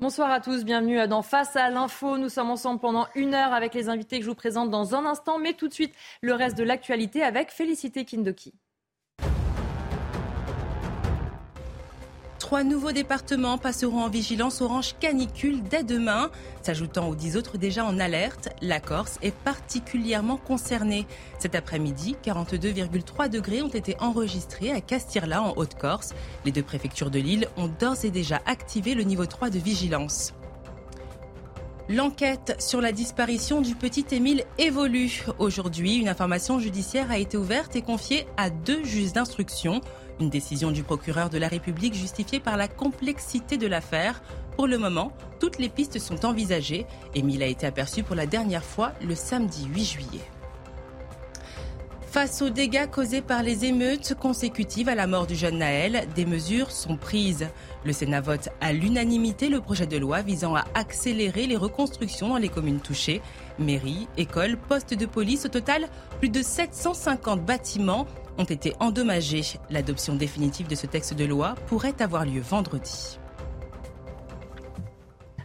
Bonsoir à tous, bienvenue dans Face à l'info. Nous sommes ensemble pendant une heure avec les invités que je vous présente dans un instant, mais tout de suite le reste de l'actualité avec Félicité Kindoki. Trois nouveaux départements passeront en vigilance orange canicule dès demain. S'ajoutant aux dix autres déjà en alerte, la Corse est particulièrement concernée. Cet après-midi, 42,3 degrés ont été enregistrés à Castirla en Haute-Corse. Les deux préfectures de l'île ont d'ores et déjà activé le niveau 3 de vigilance. L'enquête sur la disparition du petit Émile évolue. Aujourd'hui, une information judiciaire a été ouverte et confiée à deux juges d'instruction. Une décision du procureur de la République justifiée par la complexité de l'affaire. Pour le moment, toutes les pistes sont envisagées. Émile a été aperçu pour la dernière fois le samedi 8 juillet. Face aux dégâts causés par les émeutes consécutives à la mort du jeune Naël, des mesures sont prises. Le Sénat vote à l'unanimité le projet de loi visant à accélérer les reconstructions dans les communes touchées. Mairies, écoles, postes de police, au total, plus de 750 bâtiments ont été endommagés. L'adoption définitive de ce texte de loi pourrait avoir lieu vendredi.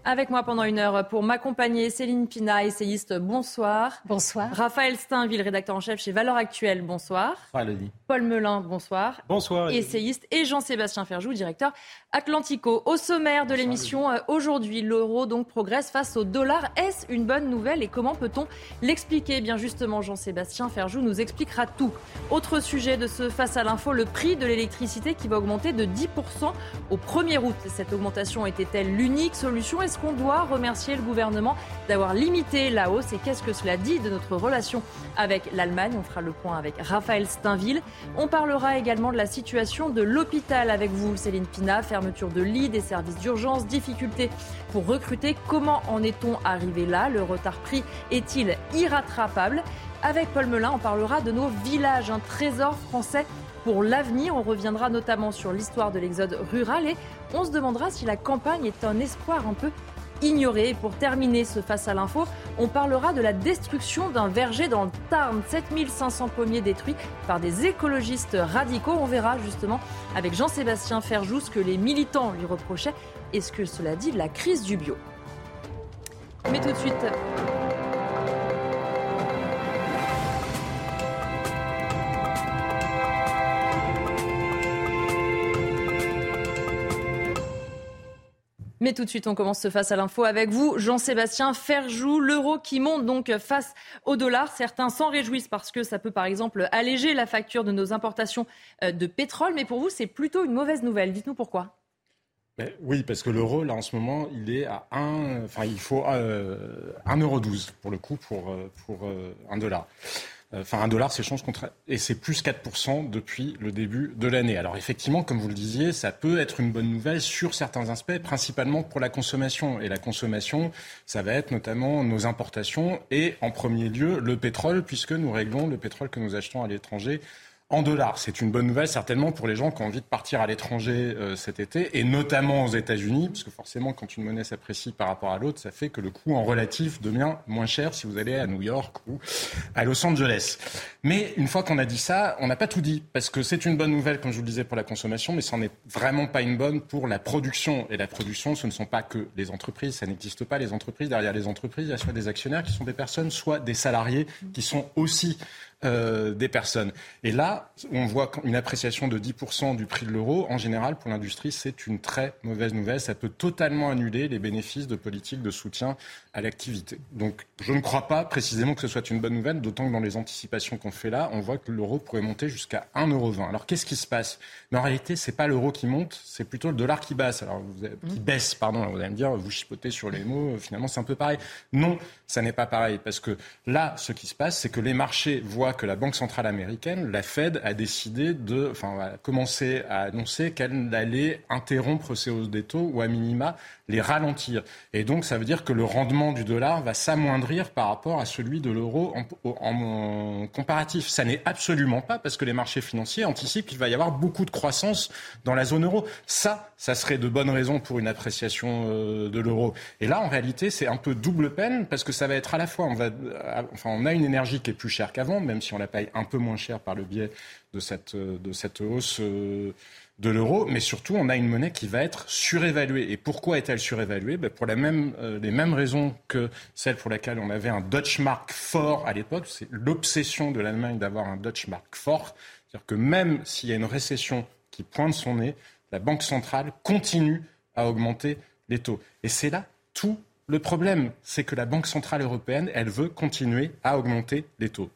Avec moi pendant une heure pour m'accompagner, Céline Pina, essayiste, bonsoir. Bonsoir. Raphaël Steinville, rédacteur en chef chez Valeurs Actuelles, bonsoir. Bonsoir, Paul Melun, bonsoir. Bonsoir. Essayiste. Et Jean-Sébastien Ferjou, directeur Atlantico. Au sommaire de l'émission, euh, aujourd'hui, l'euro donc progresse face au dollar. Est-ce une bonne nouvelle et comment peut-on l'expliquer? Bien justement, Jean-Sébastien Ferjou nous expliquera tout. Autre sujet de ce Face à l'info, le prix de l'électricité qui va augmenter de 10% au 1er août. Cette augmentation était-elle l'unique solution? Est-ce qu'on doit remercier le gouvernement d'avoir limité la hausse et qu'est-ce que cela dit de notre relation avec l'Allemagne? On fera le point avec Raphaël Steinville. On parlera également de la situation de l'hôpital avec vous, Céline Pina, fermeture de lits, des services d'urgence, difficultés pour recruter. Comment en est-on arrivé là? Le retard pris est-il irrattrapable? Avec Paul Melun, on parlera de nos villages, un trésor français pour l'avenir. On reviendra notamment sur l'histoire de l'exode rural et on se demandera si la campagne est un espoir un peu ignoré. pour terminer ce Face à l'info, on parlera de la destruction d'un verger dans le Tarn. 7500 pommiers détruits par des écologistes radicaux. On verra justement avec Jean-Sébastien Ferjou ce que les militants lui reprochaient et ce que cela dit de la crise du bio. Mais tout de suite, Mais tout de suite, on commence ce face à l'info avec vous, Jean-Sébastien Ferjou. L'euro qui monte donc face au dollar. Certains s'en réjouissent parce que ça peut par exemple alléger la facture de nos importations euh, de pétrole. Mais pour vous, c'est plutôt une mauvaise nouvelle. Dites-nous pourquoi. oui, parce que l'euro, là, en ce moment, il est à 1, enfin, il faut euh, 1,12€ pour le coup, pour, euh, pour euh, un dollar. Euh, enfin un dollar s'échange contre et c'est plus 4% depuis le début de l'année. Alors effectivement, comme vous le disiez, ça peut être une bonne nouvelle sur certains aspects, principalement pour la consommation. Et la consommation, ça va être notamment nos importations et en premier lieu le pétrole, puisque nous réglons le pétrole que nous achetons à l'étranger en dollars. C'est une bonne nouvelle certainement pour les gens qui ont envie de partir à l'étranger euh, cet été, et notamment aux États-Unis, parce que forcément, quand une monnaie s'apprécie par rapport à l'autre, ça fait que le coût en relatif devient moins cher si vous allez à New York ou à Los Angeles. Mais une fois qu'on a dit ça, on n'a pas tout dit, parce que c'est une bonne nouvelle, comme je vous le disais, pour la consommation, mais ce n'est vraiment pas une bonne pour la production. Et la production, ce ne sont pas que les entreprises, ça n'existe pas les entreprises. Derrière les entreprises, il y a soit des actionnaires qui sont des personnes, soit des salariés qui sont aussi euh, des personnes. Et là, on voit une appréciation de 10% du prix de l'euro. En général, pour l'industrie, c'est une très mauvaise nouvelle. Ça peut totalement annuler les bénéfices de politiques de soutien à l'activité. Donc, je ne crois pas précisément que ce soit une bonne nouvelle, d'autant que dans les anticipations qu'on fait là, on voit que l'euro pourrait monter jusqu'à 1,20€. Alors, qu'est-ce qui se passe? Mais en réalité, c'est pas l'euro qui monte, c'est plutôt le dollar qui baisse. Alors, vous qui mmh. baisse, pardon. Vous allez me dire, vous chipotez sur les mots. Finalement, c'est un peu pareil. Non, ça n'est pas pareil, parce que là, ce qui se passe, c'est que les marchés voient que la Banque centrale américaine, la Fed, a décidé de, enfin, a commencé à annoncer qu'elle allait interrompre ces hausses des taux ou à minima les ralentir. Et donc, ça veut dire que le rendement du dollar va s'amoindrir par rapport à celui de l'euro en, comparatif. Ça n'est absolument pas parce que les marchés financiers anticipent qu'il va y avoir beaucoup de croissance dans la zone euro. Ça, ça serait de bonnes raisons pour une appréciation euh, de l'euro. Et là, en réalité, c'est un peu double peine parce que ça va être à la fois, on va, euh, enfin, on a une énergie qui est plus chère qu'avant, même si on la paye un peu moins cher par le biais de cette, de cette hausse. Euh, de l'euro, mais surtout, on a une monnaie qui va être surévaluée. Et pourquoi est-elle surévaluée? Ben Pour euh, les mêmes raisons que celle pour laquelle on avait un Deutsche Mark fort à l'époque. C'est l'obsession de l'Allemagne d'avoir un Deutsche Mark fort. C'est-à-dire que même s'il y a une récession qui pointe son nez, la Banque centrale continue à augmenter les taux. Et c'est là tout le problème. C'est que la Banque centrale européenne, elle veut continuer à augmenter les taux.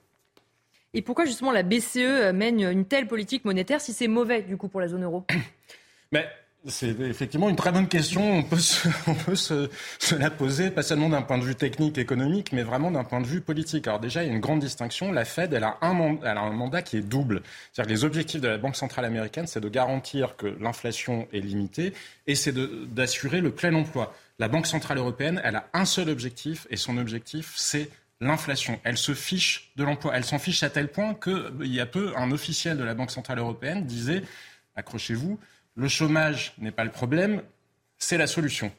Et pourquoi justement la BCE mène une telle politique monétaire si c'est mauvais du coup pour la zone euro? Mais c'est effectivement une très bonne question. On peut, se, la poser, pas seulement d'un point de vue technique, économique, mais vraiment d'un point de vue politique. Alors déjà, il y a une grande distinction. La Fed, elle a un, elle a un mandat qui est double. C'est-à-dire que les objectifs de la Banque centrale américaine, c'est de garantir que l'inflation est limitée et c'est d'assurer le plein emploi. La Banque centrale européenne, elle a un seul objectif et son objectif, c'est l'inflation. Elle se fiche de l'emploi. Elle s'en fiche à tel point qu'il y a peu, un officiel de la Banque Centrale Européenne disait, accrochez-vous, le chômage n'est pas le problème, c'est la solution.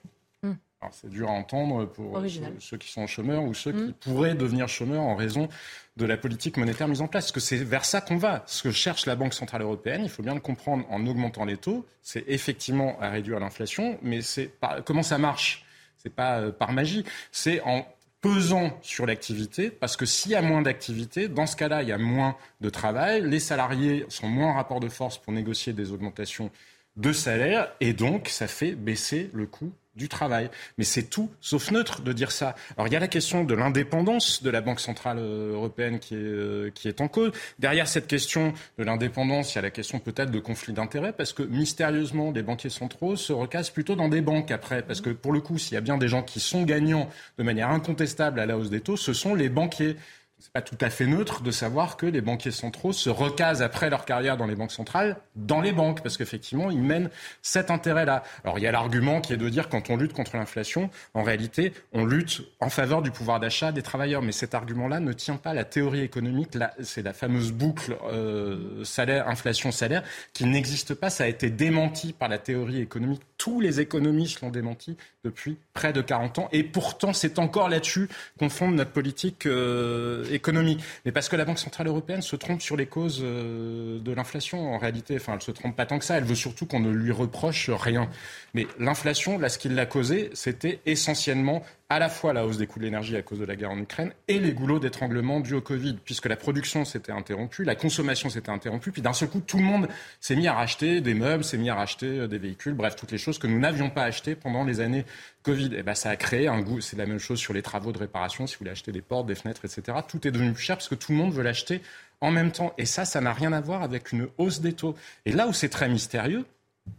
Hmm. c'est dur à entendre pour ceux, qui sont chômeurs ou ceux qui hmm. pourraient devenir chômeurs en raison de la politique monétaire mise en place. Parce que c'est vers ça qu'on va. Ce que cherche la Banque Centrale Européenne, il faut bien le comprendre en augmentant les taux, c'est effectivement à réduire l'inflation, mais c'est comment ça marche? C'est pas euh, par magie, c'est en pesant sur l'activité, parce que s'il y a moins d'activité, dans ce cas-là, il y a moins de travail, les salariés sont moins en rapport de force pour négocier des augmentations de salaire, et donc ça fait baisser le coût du travail. Mais c'est tout sauf neutre de dire ça. Alors il y a la question de l'indépendance de la Banque centrale euh, européenne qui est, euh, qui est en cause. Derrière cette question de l'indépendance, il y a la question peut-être de conflit d'intérêts, parce que mystérieusement, les banquiers centraux se recassent plutôt dans des banques après. Parce que pour le coup, s'il y a bien des gens qui sont gagnants de manière incontestable à la hausse des taux, ce sont les banquiers c'est pas tout à fait neutre de savoir que les banquiers centraux se recasent après leur carrière dans les banques centrales dans les banques, parce qu'effectivement, ils mènent cet intérêt-là. Alors, il y a l'argument qui est de dire quand on lutte contre l'inflation, en réalité, on lutte en faveur du pouvoir d'achat des travailleurs. Mais cet argument-là ne tient pas la théorie économique. C'est la fameuse boucle euh, salaire, inflation, salaire, qui n'existe pas. Ça a été démenti par la théorie économique. Tous les économistes l'ont démenti depuis près de 40 ans. Et pourtant, c'est encore là-dessus qu'on fonde notre politique euh, économique. Mais parce que la Banque Centrale Européenne se trompe sur les causes euh, de l'inflation, en réalité. Enfin, elle se trompe pas tant que ça. Elle veut surtout qu'on ne lui reproche rien. Mais l'inflation, là, ce qui l'a causé, c'était essentiellement à la fois la hausse des coûts de l'énergie à cause de la guerre en Ukraine et les goulots d'étranglement dus au Covid, puisque la production s'était interrompue, la consommation s'était interrompue, puis d'un seul coup, tout le monde s'est mis à racheter des meubles, s'est mis à racheter euh, des véhicules, bref, toutes les choses que nous n'avions pas achetées pendant les années Covid. Et eh ben, ça a créé un goût, c'est la même chose sur les travaux de réparation, si vous voulez acheter des portes, des fenêtres, etc. Tout est devenu plus cher parce que tout le monde veut l'acheter en même temps. Et ça, ça n'a rien à voir avec une hausse des taux. Et là où c'est très mystérieux,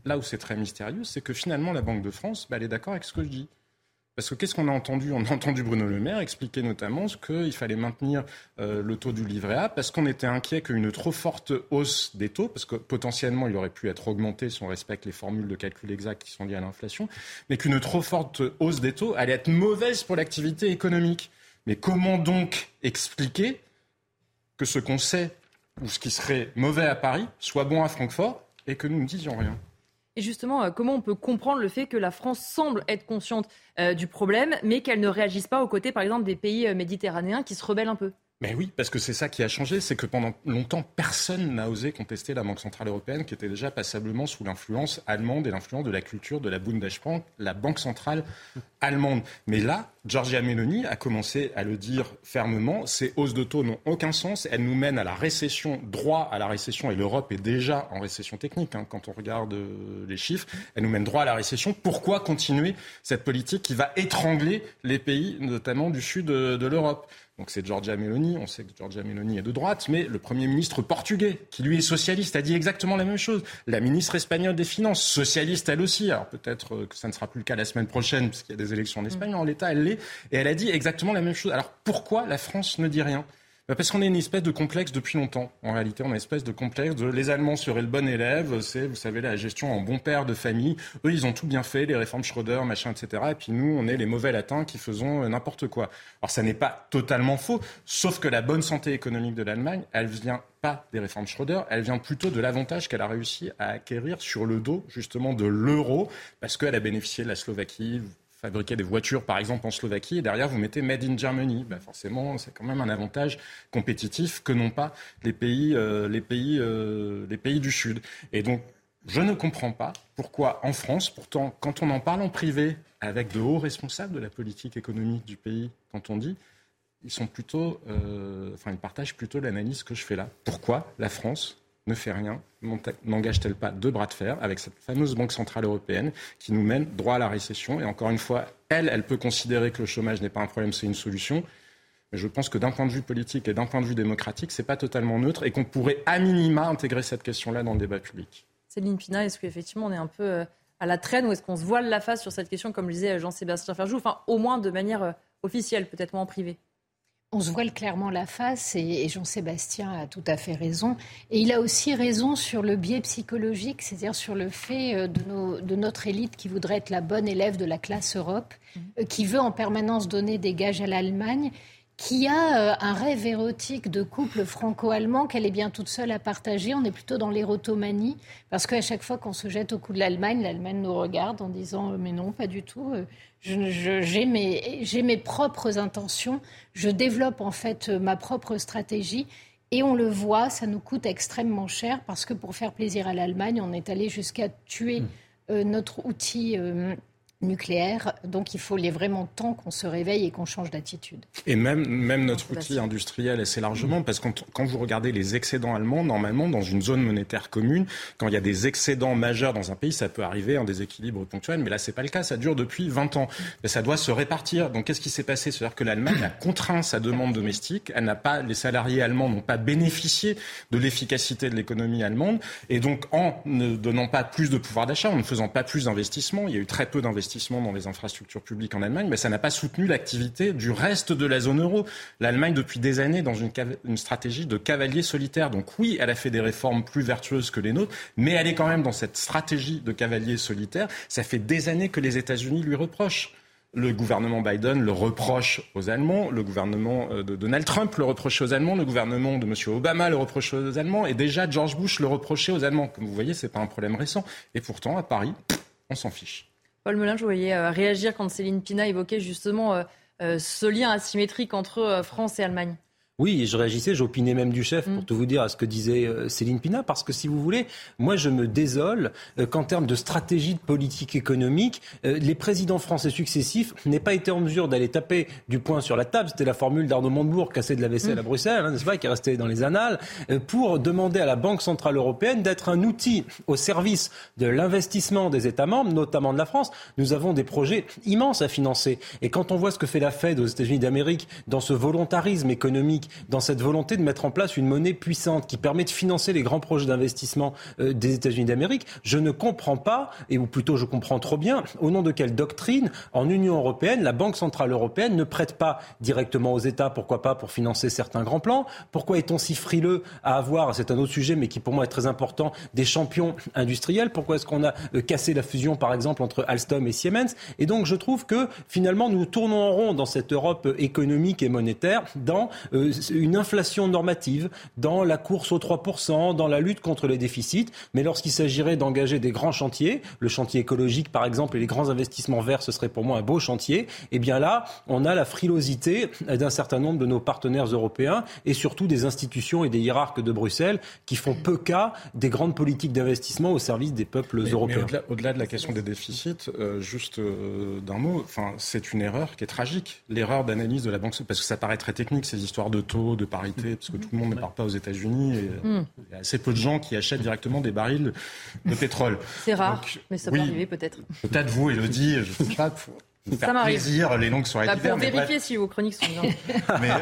là où c'est très mystérieux, c'est que finalement, la Banque de France, bah, elle est d'accord avec ce que je dis. Parce que qu'est-ce qu'on a entendu? On a entendu Bruno Le Maire expliquer notamment qu'il fallait maintenir euh, le taux du livret A parce qu'on était inquiet qu'une trop forte hausse des taux, parce que potentiellement il aurait pu être augmenté si on respecte les formules de calcul exactes qui sont liées à l'inflation, mais qu'une trop forte hausse des taux allait être mauvaise pour l'activité économique. Mais comment donc expliquer que ce qu'on sait ou ce qui serait mauvais à Paris soit bon à Francfort et que nous ne disions rien? Et justement, euh, comment on peut comprendre le fait que la France semble être consciente euh, du problème, mais qu'elle ne réagisse pas aux côtés, par exemple, des pays euh, méditerranéens qui se rebellent un peu? Mais oui, parce que c'est ça qui a changé, c'est que pendant longtemps, personne n'a osé contester la Banque Centrale Européenne, qui était déjà passablement sous l'influence allemande et l'influence de la culture de la Bundesbank, la Banque Centrale allemande. Mais là, Giorgia Meloni a commencé à le dire fermement, ces hausses de taux n'ont aucun sens, elles nous mènent à la récession, droit à la récession, et l'Europe est déjà en récession technique, hein, quand on regarde euh, les chiffres, elles nous mènent droit à la récession. Pourquoi continuer cette politique qui va étrangler les pays, notamment du sud de l'Europe? Donc c'est Giorgia Meloni, on sait que Giorgia Meloni est de droite, mais le Premier ministre portugais, qui lui est socialiste, a dit exactement la même chose. La ministre espagnole des Finances, socialiste elle aussi, alors peut-être euh, que ça ne sera plus le cas la semaine prochaine, puisqu'il y a des élections en Espagne, mais en l'état elle l'est, et elle a dit exactement la même chose. Alors pourquoi la France ne dit rien? Parce qu'on a une espèce de complexe depuis longtemps. En réalité, on a une espèce de complexe de les Allemands seraient le bon élève, c'est, vous savez, la gestion en bon père de famille. Eux, ils ont tout bien fait, les réformes Schröder, machin, etc. Et puis nous, on est les mauvais latins qui faisons euh, n'importe quoi. Alors ça n'est pas totalement faux, sauf que la bonne santé économique de l'Allemagne, elle vient pas des réformes Schröder, elle vient plutôt de l'avantage qu'elle a réussi à acquérir sur le dos justement de l'euro, parce qu'elle a bénéficié de la Slovaquie, fabriquer des voitures, par exemple, en Slovaquie, et derrière, vous mettez Made in Germany. Ben forcément, c'est quand même un avantage compétitif que n'ont pas les pays, euh, les, pays, euh, les pays du Sud. Et donc, je ne comprends pas pourquoi en France, pourtant, quand on en parle en privé avec de hauts responsables de la politique économique du pays, quand on dit, ils sont plutôt, euh, enfin, ils partagent plutôt l'analyse que je fais là. Pourquoi la France ne fait rien, n'engage-t-elle pas deux bras de fer avec cette fameuse Banque Centrale Européenne qui nous mène droit à la récession Et encore une fois, elle, elle peut considérer que le chômage n'est pas un problème, c'est une solution. Mais je pense que d'un point de vue politique et d'un point de vue démocratique, ce n'est pas totalement neutre et qu'on pourrait à minima intégrer cette question-là dans le débat public. Céline Pina, est-ce qu'effectivement on est un peu euh, à la traîne ou est-ce qu'on se voile la face sur cette question, comme le disait Jean-Sébastien Ferjou, enfin au moins de manière euh, officielle, peut-être moins en privé? On se voile clairement la face et, Jean-Sébastien a tout à fait raison. Et il a aussi raison sur le biais psychologique, c'est-à-dire sur le fait euh, de, notre élite qui voudrait être la bonne élève de la classe Europe, mmh. qui veut en permanence donner des gages à l'Allemagne qui a euh, un rêve érotique de couple franco-allemand qu'elle est bien toute seule à partager. On est plutôt dans l'érotomanie, parce qu'à chaque fois qu'on se jette au cou de l'Allemagne, l'Allemagne nous regarde en disant euh, Mais non, pas du tout. Euh, j'ai mes, mes propres intentions. Je développe en fait ma propre stratégie. Et on le voit, ça nous coûte extrêmement cher, parce que pour faire plaisir à l'Allemagne, on est allé jusqu'à tuer mmh. notre outil nucléaire. Donc il faut les vraiment temps qu'on se réveille et qu'on change d'attitude. Et même, même notre outil industriel assez largement, parce que quand, vous regardez les excédents allemands, normalement, dans une zone monétaire commune, quand il y a des excédents majeurs dans un pays, ça peut arriver en déséquilibre ponctuel, mais là, c'est pas le cas, ça dure depuis 20 ans. Mais ça doit se répartir. Donc qu'est-ce qui s'est passé? C'est-à-dire que l'Allemagne a contraint sa demande domestique, elle n'a pas, les salariés allemands n'ont pas bénéficié de l'efficacité de l'économie allemande, et donc en ne donnant pas plus de pouvoir d'achat, en ne faisant pas plus d'investissements, il y a eu très peu d'investissements dans les infrastructures publiques en Allemagne, mais ça n'a pas soutenu l'activité du reste de la zone euro. L'Allemagne, depuis des années, dans une, une stratégie de cavalier solitaire. Donc oui, elle a fait des réformes plus vertueuses que les nôtres, mais elle est quand même dans cette stratégie de cavalier solitaire. Ça fait des années que les États-Unis lui reprochent. Le gouvernement Biden le reproche aux Allemands, le gouvernement euh, de Donald Trump le reproche aux Allemands, le gouvernement de M. Obama le reproche aux Allemands, et déjà George Bush le reprochait aux Allemands. Comme vous voyez, ce n'est pas un problème récent. Et pourtant, à Paris, on s'en fiche. Paul Melun, je voyais euh, réagir quand Céline Pina évoquait justement euh, euh, ce lien asymétrique entre France et Allemagne. Oui, je réagissais, j'opinais même du chef, pour mm. tout vous dire, à ce que disait euh, Céline Pina, parce que si vous voulez, moi je me désole euh, qu'en termes de stratégie de politique économique, euh, les présidents français successifs n'aient pas été en mesure d'aller taper du poing sur la table, c'était la formule d'Arnaud Montebourg, casser de la vaisselle à mm. Bruxelles, hein, n'est-ce pas, qui est restée dans les annales, pour demander à la Banque Centrale Européenne d'être un outil au service de l'investissement des États membres, notamment de la France. Nous avons des projets immenses à financer. Et quand on voit ce que fait la Fed aux États-Unis d'Amérique dans ce volontarisme économique, dans cette volonté de mettre en place une monnaie puissante qui permet de financer les grands projets d'investissement euh, des États-Unis d'Amérique, je ne comprends pas, et ou plutôt je comprends trop bien, au nom de quelle doctrine, en Union européenne, la Banque centrale européenne ne prête pas directement aux États, pourquoi pas pour financer certains grands plans. Pourquoi est-on si frileux à avoir, c'est un autre sujet, mais qui pour moi est très important, des champions industriels? Pourquoi est-ce qu'on a euh, cassé la fusion, par exemple, entre Alstom et Siemens? Et donc je trouve que finalement nous tournons en rond dans cette Europe économique et monétaire, dans euh, une inflation normative dans la course aux 3%, dans la lutte contre les déficits. Mais lorsqu'il s'agirait d'engager des grands chantiers, le chantier écologique par exemple et les grands investissements verts, ce serait pour moi un beau chantier. Eh bien là, on a la frilosité d'un certain nombre de nos partenaires européens et surtout des institutions et des hiérarques de Bruxelles qui font peu cas des grandes politiques d'investissement au service des peuples européens. au-delà, de la question des déficits, euh, juste euh, d'un mot, enfin, c'est une erreur qui est tragique. L'erreur d'analyse de la banque, parce que ça paraît très technique ces histoires de taux, de parité, parce que tout le monde ne part pas aux États-Unis. Hmm. Il y a assez peu de gens qui achètent directement des barils de pétrole. C'est rare, mais ça peut arriver peut-être. Peut-être vous, Elodie, je ne sais pas, pour faire plaisir les longues soirées bah, Pour vérifier si vos chroniques sont bien.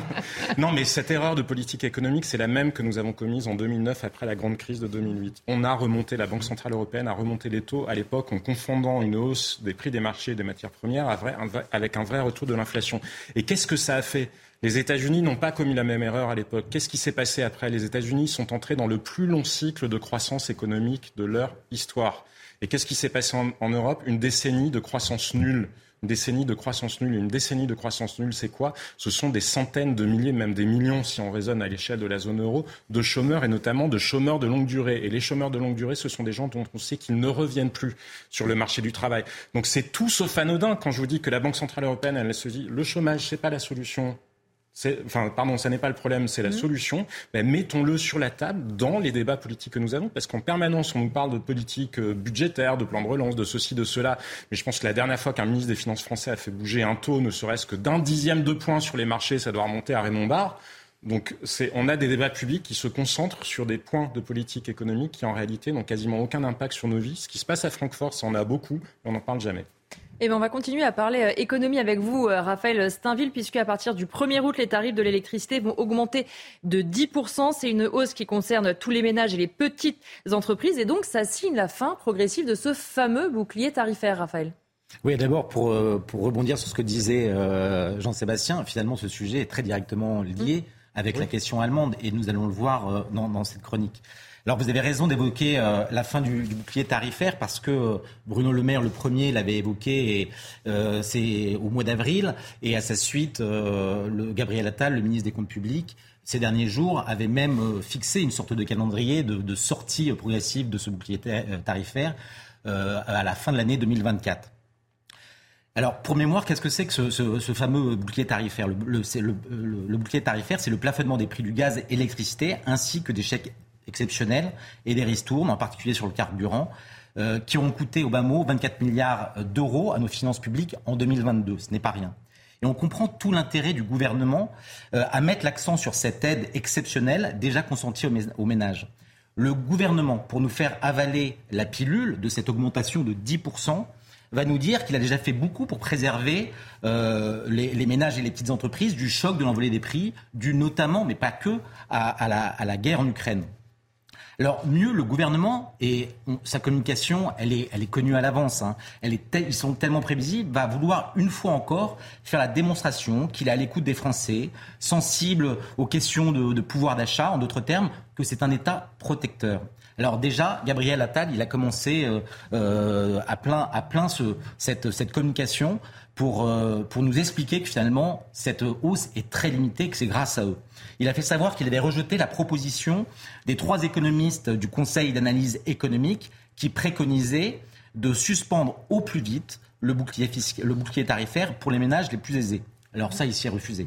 non, mais cette erreur de politique économique, c'est la même que nous avons commise en 2009 après la grande crise de 2008. On a remonté, la Banque Centrale Européenne a remonté les taux à l'époque en confondant une hausse des prix des marchés et des matières premières avec un vrai retour de l'inflation. Et qu'est-ce que ça a fait? Les États-Unis n'ont pas commis la même erreur à l'époque. Qu'est-ce qui s'est passé après? Les États-Unis sont entrés dans le plus long cycle de croissance économique de leur histoire. Et qu'est-ce qui s'est passé en, Europe? Une décennie de croissance nulle. Une décennie de croissance nulle. Une décennie de croissance nulle, c'est quoi? Ce sont des centaines de milliers, même des millions, si on raisonne à l'échelle de la zone euro, de chômeurs et notamment de chômeurs de longue durée. Et les chômeurs de longue durée, ce sont des gens dont on sait qu'ils ne reviennent plus sur le marché du travail. Donc c'est tout sauf anodin quand je vous dis que la Banque centrale européenne, elle se dit le chômage, c'est pas la solution Enfin, pardon, ça n'est pas le problème, c'est la mmh. solution. Ben, mettons-le sur la table dans les débats politiques que nous avons, parce qu'en permanence, on nous parle de politique euh, budgétaire, de plan de relance, de ceci, de cela. Mais je pense que la dernière fois qu'un ministre des Finances français a fait bouger un taux, ne serait-ce que d'un dixième de point sur les marchés, ça doit remonter à Raymond Barre. Donc on a des débats publics qui se concentrent sur des points de politique économique qui en réalité n'ont quasiment aucun impact sur nos vies. Ce qui se passe à Francfort, ça en a beaucoup, mais on n'en parle jamais. Et eh bien, on va continuer à parler euh, économie avec vous, euh, Raphaël Steinville, puisque à partir du 1er août, les tarifs de l'électricité vont augmenter de 10%. C'est une hausse qui concerne tous les ménages et les petites entreprises. Et donc, ça signe la fin progressive de ce fameux bouclier tarifaire, Raphaël. Oui, d'abord, pour, euh, pour rebondir sur ce que disait Jean-Sébastien, finalement, ce sujet est très directement lié mmh. Avec la question allemande. Et nous allons le voir dans, dans cette chronique. Alors vous avez raison d'évoquer euh, la fin du, bouclier tarifaire parce que euh, Bruno Le Maire, le premier, l'avait évoqué et euh, c'est au mois d'avril et à sa suite, le Gabriel Attal, le ministre des Comptes Publics, ces derniers jours, avait même fixé une sorte de calendrier de, sortie progressive de ce bouclier tarifaire à la fin de l'année 2024. Alors, pour mémoire, qu'est-ce que c'est que ce, fameux bouclier tarifaire? Le, bouclier tarifaire, c'est le plafonnement des prix du gaz et l'électricité, ainsi que des chèques exceptionnels et des ristournes, en particulier sur le carburant, euh, qui ont coûté au bas mot 24 milliards d'euros à nos finances publiques en 2022. Ce n'est pas rien. Et on comprend tout l'intérêt du gouvernement euh, à mettre l'accent sur cette aide exceptionnelle déjà consentie aux, ménages. Le gouvernement, pour nous faire avaler la pilule de cette augmentation de 10%, va nous dire qu'il a déjà fait beaucoup pour préserver euh, les, ménages et les petites entreprises du choc de l'envolée des prix, dû notamment, mais pas que, à, la, à la guerre en Ukraine. Alors mieux, le gouvernement et sa communication, elle est, elle est connue à l'avance. Hein. Elle est ils sont tellement prévisibles, va vouloir une fois encore faire la démonstration qu'il est à l'écoute des Français, sensible aux questions de, pouvoir d'achat, en d'autres termes, que c'est un État protecteur. Alors déjà, Gabriel Attal, il a commencé euh, euh, à plein, cette, communication pour, euh, pour nous expliquer que finalement, cette hausse est très limitée, que c'est grâce à eux. Il a fait savoir qu'il avait rejeté la proposition des trois économistes du Conseil d'analyse économique qui préconisaient de suspendre au plus vite le bouclier, le bouclier tarifaire pour les ménages les plus aisés. Alors ça, il s'y est refusé.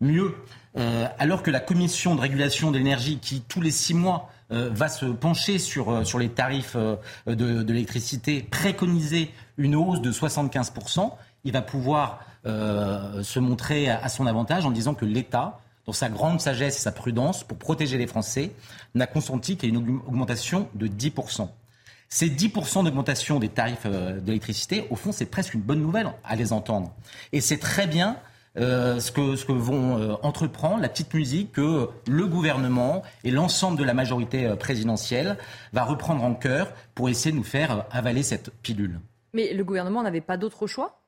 Mieux, euh, alors que la commission de régulation de l'énergie, qui tous les six mois euh, va se pencher sur, euh, sur les tarifs de, l'électricité, préconiser une hausse de 75%, il va pouvoir se montrer à son avantage en disant que l'État dans sa grande sagesse et sa prudence, pour protéger les Français, n'a consenti qu'à une augmentation de 10%. Ces 10% d'augmentation des tarifs d'électricité, au fond, c'est presque une bonne nouvelle à les entendre. Et c'est très bien euh, ce, que, ce que vont euh, entreprendre la petite musique que le gouvernement et l'ensemble de la majorité présidentielle va reprendre en cœur pour essayer de nous faire avaler cette pilule. Mais le gouvernement n'avait pas d'autre choix?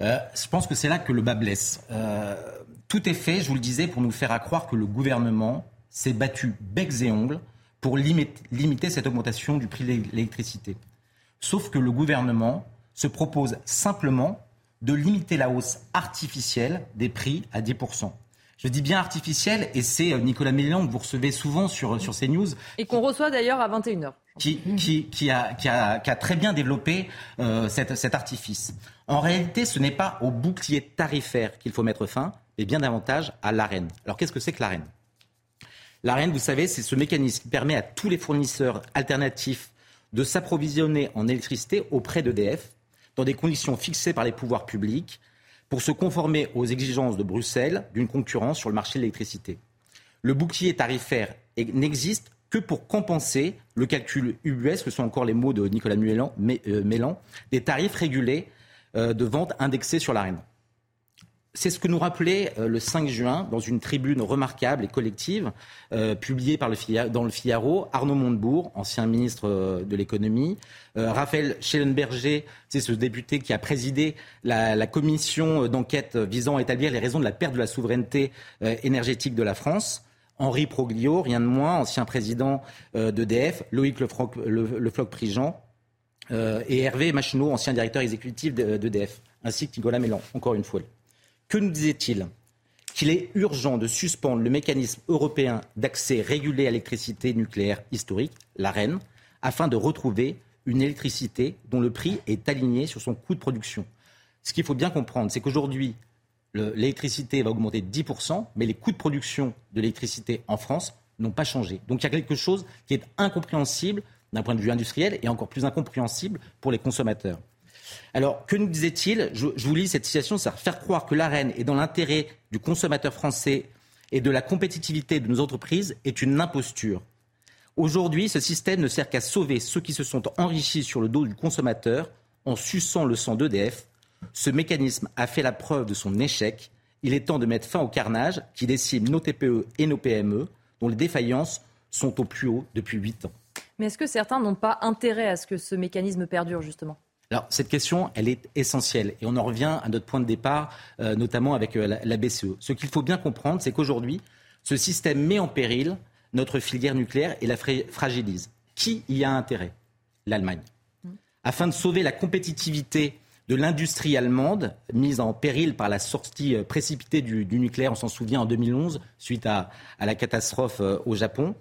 Je pense que c'est là que le bas blesse. Tout est fait, je vous le disais, pour nous faire croire que le gouvernement s'est battu becs et ongles pour limiter cette augmentation du prix de l'électricité. Sauf que le gouvernement se propose simplement de limiter la hausse artificielle des prix à 10%. Je dis bien artificielle, et c'est euh, Nicolas Mélian que vous recevez souvent sur, sur CNews. Et qu'on reçoit d'ailleurs à 21h. Qui, qui, qui, a, qui, a, qui, a, très bien développé euh, cet, cet artifice. En réalité, ce n'est pas au bouclier tarifaire qu'il faut mettre fin, et bien davantage à l'AREN. Alors qu'est-ce que c'est que l'AREN L'AREN, vous savez, c'est ce mécanisme qui permet à tous les fournisseurs alternatifs de s'approvisionner en électricité auprès d'EDF dans des conditions fixées par les pouvoirs publics pour se conformer aux exigences de Bruxelles d'une concurrence sur le marché de l'électricité. Le bouclier tarifaire n'existe que pour compenser le calcul UBS, que sont encore les mots de Nicolas Mélan, euh, des tarifs régulés euh, de vente indexés sur l'AREN. C'est ce que nous rappelait euh, le 5 juin, dans une tribune remarquable et collective, euh, publiée par le, dans le Figaro, Arnaud Montebourg, ancien ministre euh, de l'économie, Raphaël Schellenberger, c'est ce député qui a présidé la, commission d'enquête visant à établir les raisons de la perte de la souveraineté énergétique de la France. Henri Proglio, rien de moins, ancien président d'EDF, Loïc Lefloc-Prigent et Hervé Machineau, ancien directeur exécutif d'EDF, ainsi que Nicolas Mélan, encore une fois. Que nous disait-il Qu'il est urgent de suspendre le mécanisme européen d'accès régulé à l'électricité nucléaire historique, l'AREN, afin de retrouver une électricité dont le prix est aligné sur son coût de production. Ce qu'il faut bien comprendre, c'est qu'aujourd'hui, l'électricité va augmenter de 10%, mais les coûts de production de l'électricité en France n'ont pas changé. Donc il y a quelque chose qui est incompréhensible d'un point de vue industriel et encore plus incompréhensible pour les consommateurs. Alors, que nous disait-il je, vous lis cette citation, c'est faire croire que l'arène est dans l'intérêt du consommateur français et de la compétitivité de nos entreprises est une imposture. Aujourd'hui, ce système ne sert qu'à sauver ceux qui se sont enrichis sur le dos du consommateur en suçant le sang d'EDF. Ce mécanisme a fait la preuve de son échec. Il est temps de mettre fin au carnage qui décime nos TPE et nos PME, dont les défaillances sont au plus haut depuis huit ans. Mais est-ce que certains n'ont pas intérêt à ce que ce mécanisme perdure, justement? Alors, cette question, elle est essentielle. Et on en revient à notre point de départ, euh, notamment avec euh, la, BCE. Ce qu'il faut bien comprendre, c'est qu'aujourd'hui, ce système met en péril notre filière nucléaire et la fragilise. Qui y a intérêt? L'Allemagne. Afin de sauver la compétitivité de l'industrie allemande, mise en péril par la sortie euh, précipitée du, nucléaire, on s'en souvient en 2011, suite à, la catastrophe au Japon,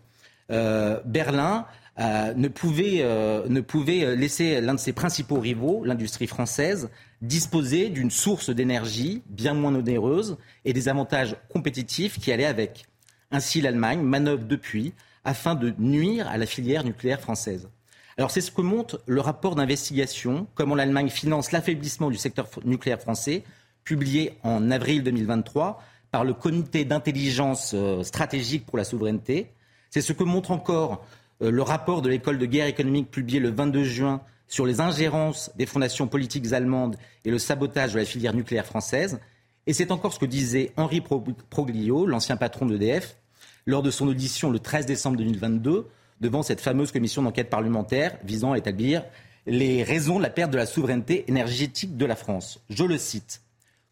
Berlin euh, ne, pouvait, euh, ne pouvait laisser l'un de ses principaux rivaux, l'industrie française, disposer d'une source d'énergie bien moins onéreuse et des avantages compétitifs qui allaient avec. Ainsi, l'Allemagne manœuvre depuis afin de nuire à la filière nucléaire française. Alors c'est ce que montre le rapport d'investigation, comment l'Allemagne finance l'affaiblissement du secteur nucléaire français, publié en avril 2023 par le Comité d'intelligence euh, stratégique pour la souveraineté. C'est ce que montre encore le rapport de l'école de guerre économique publié le 22 juin sur les ingérences des fondations politiques allemandes et le sabotage de la filière nucléaire française. Et c'est encore ce que disait Henri Proglio, l'ancien patron d'EDF, lors de son audition le 13 décembre 2022 devant cette fameuse commission d'enquête parlementaire visant à établir les raisons de la perte de la souveraineté énergétique de la France. Je le cite.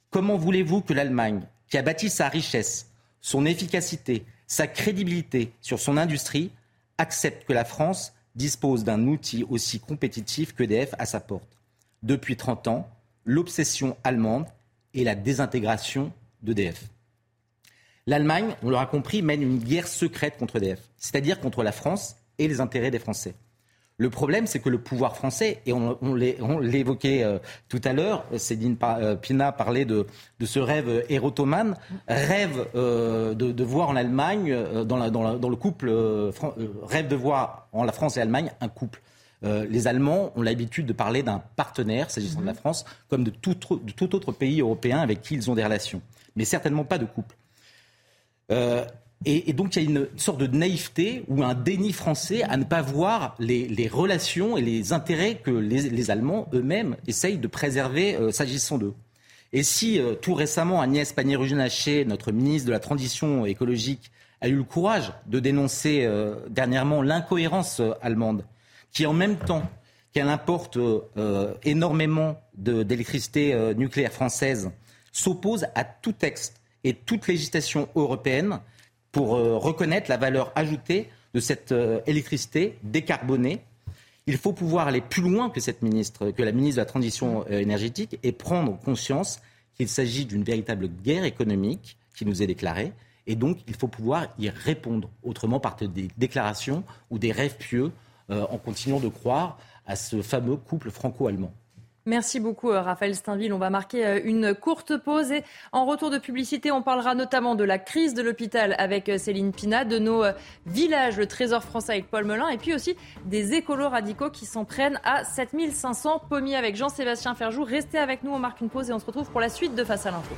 Comment voulez-vous que l'Allemagne, qui a bâti sa richesse, son efficacité, sa crédibilité sur son industrie, accepte que la France dispose d'un outil aussi compétitif qu'EDF à sa porte. Depuis 30 ans, l'obsession allemande est la désintégration d'EDF. L'Allemagne, on l'aura compris, mène une guerre secrète contre EDF, c'est-à-dire contre la France et les intérêts des Français. Le problème, c'est que le pouvoir français, et on, on l'évoquait euh, tout à l'heure, Céline euh, Pina parlait de, de ce rêve érotomane, rêve euh, de, de, voir en Allemagne, dans, la, dans, la, dans, le couple, rêve de voir en la France et l'Allemagne un couple. les Allemands ont l'habitude de parler d'un partenaire, s'agissant de la mhm. France, comme de tout, de tout, autre pays européen avec qui ils ont des relations, mais certainement pas de couple. Et, donc il y a une sorte de naïveté ou un déni français à ne pas voir les, relations et les intérêts que les, Allemands eux-mêmes essayent de préserver euh, s'agissant d'eux. Et si euh, tout récemment Agnès Pannier-Runacher, notre ministre de la Transition écologique, a eu le courage de dénoncer euh, dernièrement l'incohérence allemande, qui en même temps qu'elle importe énormément d'électricité nucléaire française, s'oppose à tout texte et toute législation européenne pour euh, reconnaître la valeur ajoutée de cette euh, électricité décarbonée. Il faut pouvoir aller plus loin que cette ministre, que la ministre de la Transition euh, énergétique et prendre conscience qu'il s'agit d'une véritable guerre économique qui nous est déclarée. Et donc, il faut pouvoir y répondre, autrement par des déclarations ou des rêves pieux, en continuant de croire à ce fameux couple franco-allemand. Merci beaucoup, euh, Raphaël Steinville. On va marquer euh, une courte pause et en retour de publicité, on parlera notamment de la crise de l'hôpital avec euh, Céline Pina, de nos villages, le Trésor français avec Paul Melun et puis aussi des écolos radicaux qui s'en prennent à 7500 pommiers avec Jean-Sébastien Ferjou. Restez avec nous, on marque une pause et on se retrouve pour la suite de Face à l'info.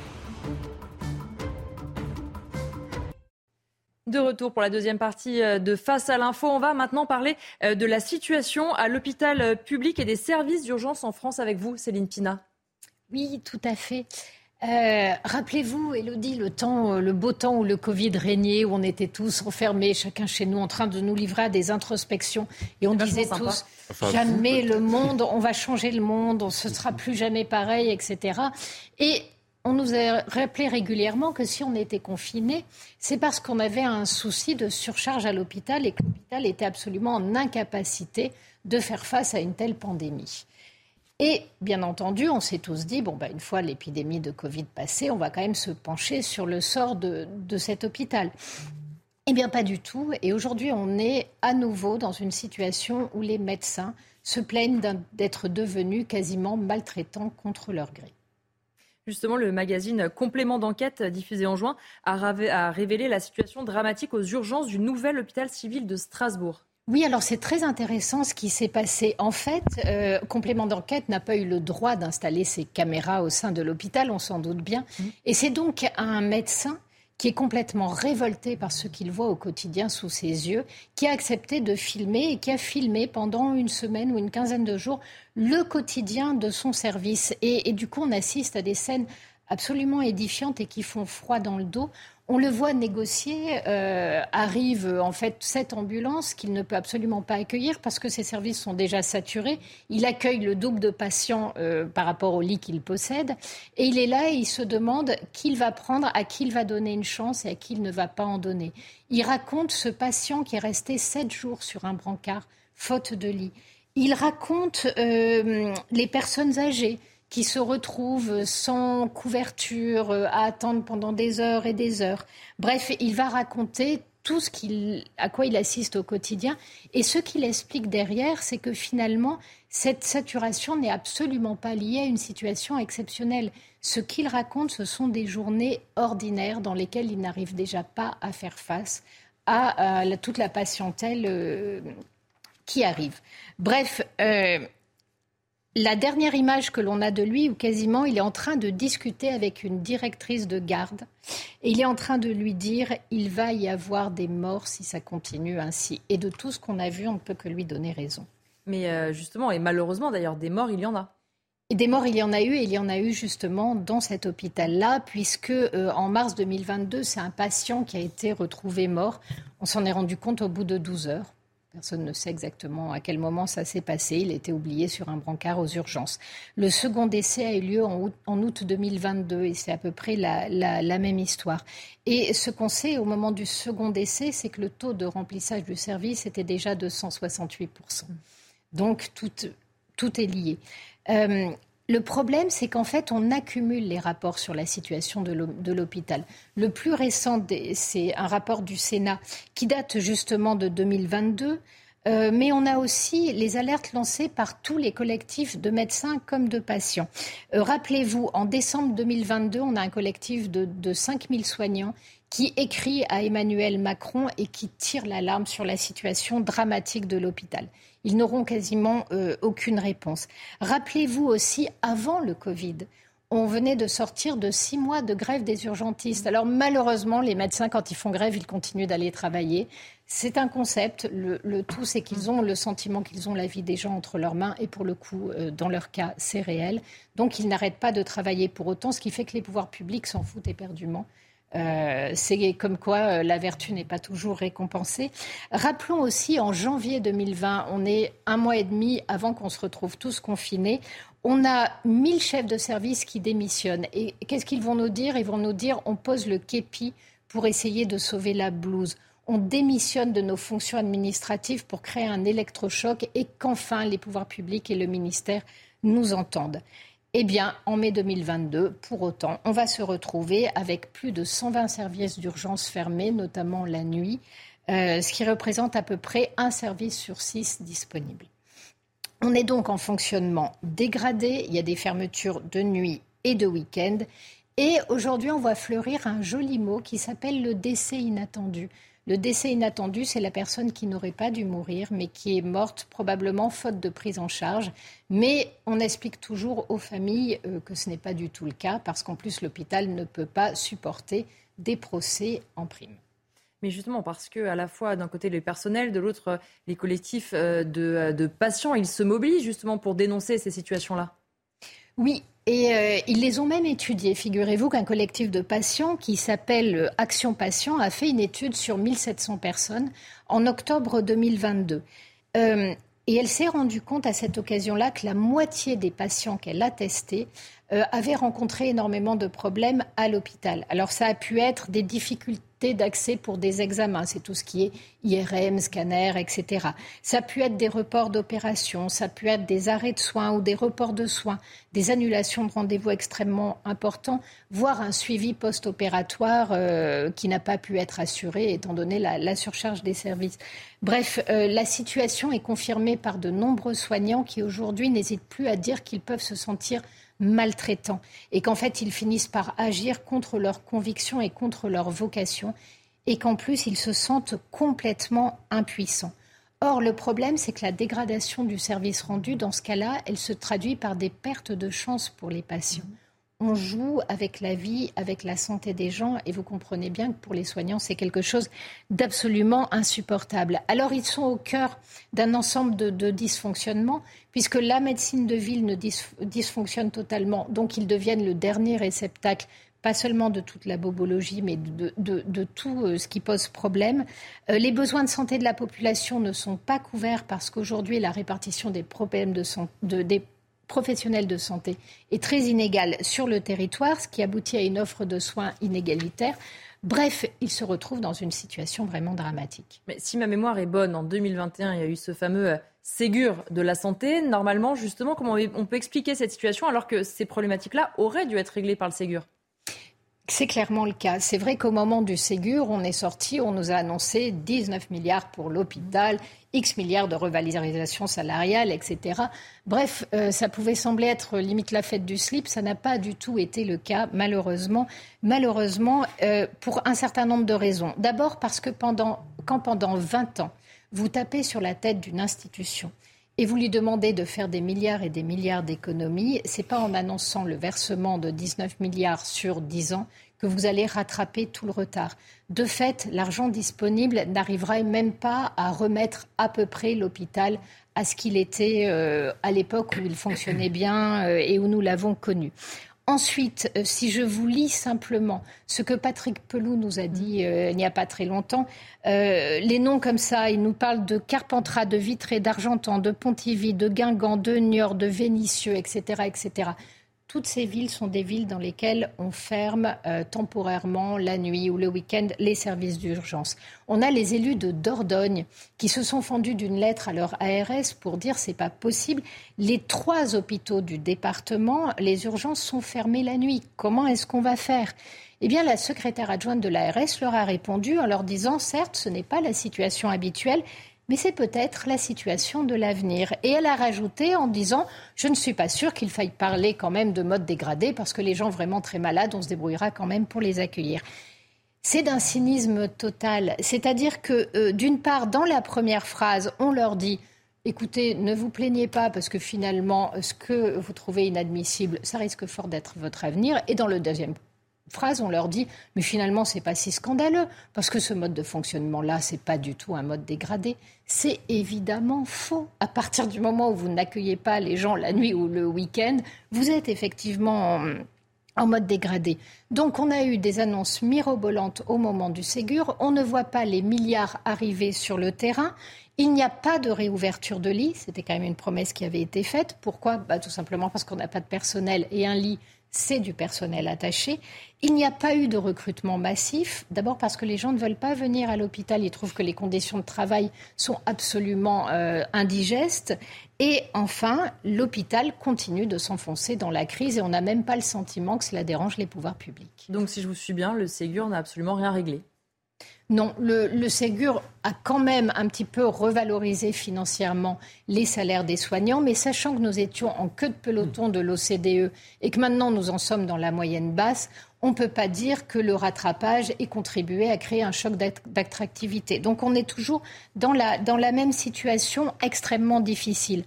De retour pour la deuxième partie euh, de Face à l'info, on va maintenant parler euh, de la situation à l'hôpital euh, public et des services d'urgence en France avec vous, Céline Pina. Oui, tout à fait. Rappelez-vous, Elodie, le temps, le beau temps où le Covid régnait, où on était tous enfermés, chacun chez nous, en train de nous livrer à des introspections, et on disait tous jamais le monde, on va changer le monde, on, ce sera plus jamais pareil, etc. Et on nous a rappelé régulièrement que si on était confiné, c'est parce qu'on avait un souci de surcharge à l'hôpital et que l'hôpital était absolument en incapacité de faire face à une telle pandémie. Et bien entendu, on s'est tous dit, bon, bah, une fois l'épidémie de Covid passée, on va quand même se pencher sur le sort de, de cet hôpital. Eh bien, pas du tout. Et aujourd'hui, on est à nouveau dans une situation où les médecins se plaignent d'être devenus quasiment maltraitants contre leur gré. Justement, le magazine Complément d'enquête diffusé en juin a révélé la situation dramatique aux urgences du nouvel hôpital civil de Strasbourg. Oui, alors c'est très intéressant ce qui s'est passé. En fait, euh, Complément d'enquête n'a pas eu le droit d'installer ses caméras au sein de l'hôpital, on s'en doute bien. Mmh. Et c'est donc un médecin qui est complètement révolté par ce qu'il voit au quotidien sous ses yeux, qui a accepté de filmer et qui a filmé pendant une semaine ou une quinzaine de jours le quotidien de son service. et du coup, on assiste à des scènes absolument édifiantes et qui font froid dans le dos. On le voit négocier, euh, arrive en fait cette ambulance qu'il ne peut absolument pas accueillir parce que ses services sont déjà saturés. Il accueille le double de patients euh, par rapport au lit qu'il possède. Et il est là et il se demande qui il va prendre, à qui il va donner une chance et à qui il ne va pas en donner. Il raconte ce patient qui est resté sept jours sur un brancard, faute de lit. Il raconte euh, les personnes âgées qui se retrouvent sans couverture, euh, à attendre pendant des heures et des heures. Bref, il va raconter tout ce qu'il, à quoi il assiste au quotidien. Et ce qu'il explique derrière, c'est que finalement, cette saturation n'est absolument pas liée à une situation exceptionnelle. Ce qu'il raconte, ce sont des journées ordinaires dans lesquelles il n'arrive déjà pas à faire face à, toute la patientèle euh, qui arrive. Bref, euh, la dernière image que l'on a de lui, où quasiment il est en train de discuter avec une directrice de garde, et il est en train de lui dire il va y avoir des morts si ça continue ainsi. Et de tout ce qu'on a vu, on ne peut que lui donner raison. Mais euh, justement, et malheureusement d'ailleurs, des morts, il y en a. Et des morts, il y en a eu, et il y en a eu justement dans cet hôpital-là, puisque euh, en mars 2022, c'est un patient qui a été retrouvé mort. On s'en est rendu compte au bout de 12 heures. Personne ne sait exactement à quel moment ça s'est passé. Il été oublié sur un brancard aux urgences. Le second décès a eu lieu en août, 2022 et c'est à peu près la, même histoire. Et ce qu'on sait au moment du second décès, c'est que le taux de remplissage du service était déjà de 168%. Donc tout, tout est lié. Euh, le problème, c'est qu'en fait, on accumule les rapports sur la situation de l'hôpital. Le plus récent, c'est un rapport du Sénat qui date justement de 2022. Euh, mais on a aussi les alertes lancées par tous les collectifs de médecins comme de patients. Euh, rappelez-vous, en décembre 2022, on a un collectif de, de 5000 soignants qui écrit à Emmanuel Macron et qui tire l'alarme sur la situation dramatique de l'hôpital ils n'auront quasiment euh, aucune réponse. Rappelez-vous aussi, avant le Covid, on venait de sortir de six mois de grève des urgentistes. Alors malheureusement, les médecins, quand ils font grève, ils continuent d'aller travailler. C'est un concept. Le, tout, c'est qu'ils ont le sentiment qu'ils ont la vie des gens entre leurs mains. Et pour le coup, euh, dans leur cas, c'est réel. Donc ils n'arrêtent pas de travailler pour autant, ce qui fait que les pouvoirs publics s'en foutent éperdument. Euh, c'est comme quoi euh, la vertu n'est pas toujours récompensée. Rappelons aussi, en janvier 2020, on est un mois et demi avant qu'on se retrouve tous confinés. On a 1000 chefs de service qui démissionnent. Et qu'est-ce qu'ils vont nous dire? Ils vont nous dire on pose le képi pour essayer de sauver la blouse. On démissionne de nos fonctions administratives pour créer un électrochoc et qu'enfin les pouvoirs publics et le ministère nous entendent. Eh bien, en mai 2022, pour autant, on va se retrouver avec plus de 120 services d'urgence fermés, notamment la nuit, euh, ce qui représente à peu près un service sur six disponible. On est donc en fonctionnement dégradé. Il y a des fermetures de nuit et de week-end. Et aujourd'hui, on voit fleurir un joli mot qui s'appelle le décès inattendu. Le décès inattendu, c'est la personne qui n'aurait pas dû mourir, mais qui est morte probablement faute de prise en charge. Mais on explique toujours aux familles euh, que ce n'est pas du tout le cas, parce qu'en plus, l'hôpital ne peut pas supporter des procès en prime. Mais justement, parce que à la fois d'un côté les personnels, de l'autre les collectifs euh, de, de patients, ils se mobilisent justement pour dénoncer ces situations-là. Oui, et euh, ils les ont même étudiés. Figurez-vous qu'un collectif de patients qui s'appelle Action Patient a fait une étude sur 1700 personnes en octobre 2022. Euh, et elle s'est rendue compte à cette occasion-là que la moitié des patients qu'elle a testés euh, avaient rencontré énormément de problèmes à l'hôpital. Alors ça a pu être des difficultés d'accès pour des examens. C'est tout ce qui est IRM, scanner, etc. Ça pu être des reports d'opérations, ça pu être des arrêts de soins ou des reports de soins, des annulations de rendez-vous extrêmement importants, voire un suivi post-opératoire euh, qui n'a pas pu être assuré étant donné la, surcharge des services. Bref, euh, la situation est confirmée par de nombreux soignants qui aujourd'hui n'hésitent plus à dire qu'ils peuvent se sentir maltraitants et qu'en fait ils finissent par agir contre leurs convictions et contre leur vocation et qu'en plus ils se sentent complètement impuissants. Or, le problème, c'est que la dégradation du service rendu, dans ce cas-là, elle se traduit par des pertes de chance pour les patients on joue avec la vie, avec la santé des gens, et vous comprenez bien que pour les soignants, c'est quelque chose d'absolument insupportable. Alors, ils sont au cœur d'un ensemble de, dysfonctionnements, puisque la médecine de ville ne dysfonctionne totalement, donc ils deviennent le dernier réceptacle pas seulement de toute la bobologie, mais de, tout euh, ce qui pose problème. Euh, les besoins de santé de la population ne sont pas couverts parce qu'aujourd'hui, la répartition des problèmes de, santé, professionnels de santé est très inégale sur le territoire, ce qui aboutit à une offre de soins inégalitaire. Bref, il se retrouve dans une situation vraiment dramatique. Mais si ma mémoire est bonne, en 2021, il y a eu ce fameux euh, Ségur de la santé. Normalement, justement, comment on peut expliquer cette situation alors que ces problématiques-là auraient dû être réglées par le Ségur? C'est clairement le cas. C'est vrai qu'au moment du Ségur, on est sorti, on nous a annoncé 19 milliards pour l'hôpital, X milliards de revalorisation salariale, etc. Bref, euh, ça pouvait sembler être limite la fête du slip. Ça n'a pas du tout été le cas, malheureusement. Malheureusement, euh, pour un certain nombre de raisons. D'abord parce que quand pendant 20 ans, vous tapez sur la tête d'une institution et vous lui demandez de faire des milliards et des milliards d'économies, c'est pas en annonçant le versement de 19 milliards sur 10 ans que vous allez rattraper tout le retard. De fait, l'argent disponible n'arrivera même pas à remettre à peu près l'hôpital à ce qu'il était euh, à l'époque où il fonctionnait bien euh, et où nous l'avons connu. Ensuite, euh, si je vous lis simplement ce que Patrick Pelou nous a dit euh, il n'y a pas très longtemps, euh, les noms comme ça, il nous parle de Carpentras, de Vitré, d'Argentan, de Pontivy, de Guingamp, de Niort, de Vénissieux, etc., etc. Toutes ces villes sont des villes dans lesquelles on ferme euh, temporairement la nuit ou le week-end les services d'urgence. On a les élus de Dordogne qui se sont fendus d'une lettre à leur ARS pour dire c'est pas possible. Les trois hôpitaux du département, les urgences sont fermées la nuit. Comment est-ce qu'on va faire? Eh bien, la secrétaire adjointe de l'ARS leur a répondu en leur disant, certes, ce n'est pas la situation habituelle, mais c'est peut-être la situation de l'avenir. Et elle a rajouté en disant Je ne suis pas sûre qu'il faille parler quand même de mode dégradé, parce que les gens vraiment très malades, on se débrouillera quand même pour les accueillir. C'est d'un cynisme total. C'est-à-dire que, euh, d'une part, dans la première phrase, on leur dit Écoutez, ne vous plaignez pas parce que finalement, ce que vous trouvez inadmissible, ça risque fort d'être votre avenir. Et dans le deuxième phrase, on leur dit mais finalement c'est pas si scandaleux parce que ce mode de fonctionnement là c'est pas du tout un mode dégradé. C'est évidemment faux. À partir du moment où vous n'accueillez pas les gens la nuit ou le week-end, vous êtes effectivement en, mode dégradé. Donc on a eu des annonces mirobolantes au moment du Ségur. On ne voit pas les milliards arriver sur le terrain. Il n'y a pas de réouverture de lits. C'était quand même une promesse qui avait été faite. Pourquoi? Bah, Tout simplement parce qu'on n'a pas de personnel et un lit c'est du personnel attaché. Il n'y a pas eu de recrutement massif, d'abord parce que les gens ne veulent pas venir à l'hôpital, ils trouvent que les conditions de travail sont absolument euh, indigestes. Et enfin, l'hôpital continue de s'enfoncer dans la crise et on n'a même pas le sentiment que cela dérange les pouvoirs publics. Donc si je vous suis bien, le Ségur n'a absolument rien réglé. Non, le, Ségur a quand même un petit peu revalorisé financièrement les salaires des soignants, mais sachant que nous étions en queue de peloton de l'OCDE et que maintenant nous en sommes dans la moyenne basse, on ne peut pas dire que le rattrapage ait contribué à créer un choc d'attractivité. Donc on est toujours dans la, dans la même situation extrêmement difficile.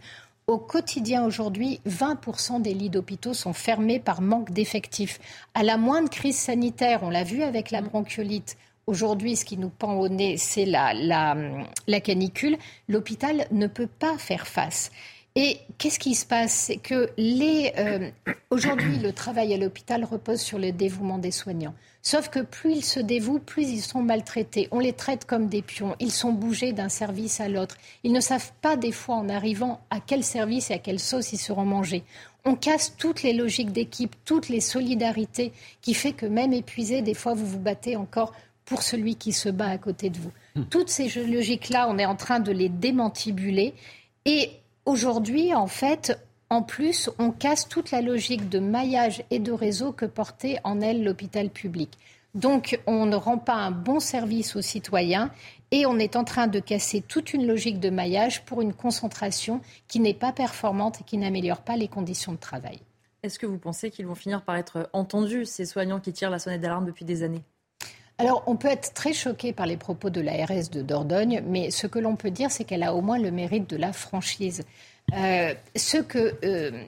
Au quotidien aujourd'hui, 20% des lits d'hôpitaux sont fermés par manque d'effectifs. À la moindre crise sanitaire, on l'a vu avec la bronchiolite, Aujourd'hui, ce qui nous pend au nez, c'est la, la, canicule. L'hôpital ne peut pas faire face. Et qu'est-ce qui se passe? Que les euh, aujourd'hui, le travail à l'hôpital repose sur le dévouement des soignants. Sauf que plus ils se dévouent, plus ils sont maltraités. On les traite comme des pions. Ils sont bougés d'un service à l'autre. Ils ne savent pas des fois en arrivant à quel service et à quelle sauce ils seront mangés. On casse toutes les logiques d'équipe, toutes les solidarités, qui fait que même épuisé, des fois vous vous battez encore pour celui qui se bat à côté de vous. Hmm. Toutes ces logiques-là, on est en train de les démantibuler. Et aujourd'hui, en fait, en plus, on casse toute la logique de maillage et de réseau que portait en elle l'hôpital public. Donc, on ne rend pas un bon service aux citoyens et on est en train de casser toute une logique de maillage pour une concentration qui n'est pas performante et qui n'améliore pas les conditions de travail. Est-ce que vous pensez qu'ils vont finir par être entendus, ces soignants qui tirent la sonnette d'alarme depuis des années? Alors, on peut être très choqué par les propos de l'ARS de Dordogne, mais ce que l'on peut dire, c'est qu'elle a au moins le mérite de la franchise. Euh, ce que. Euh,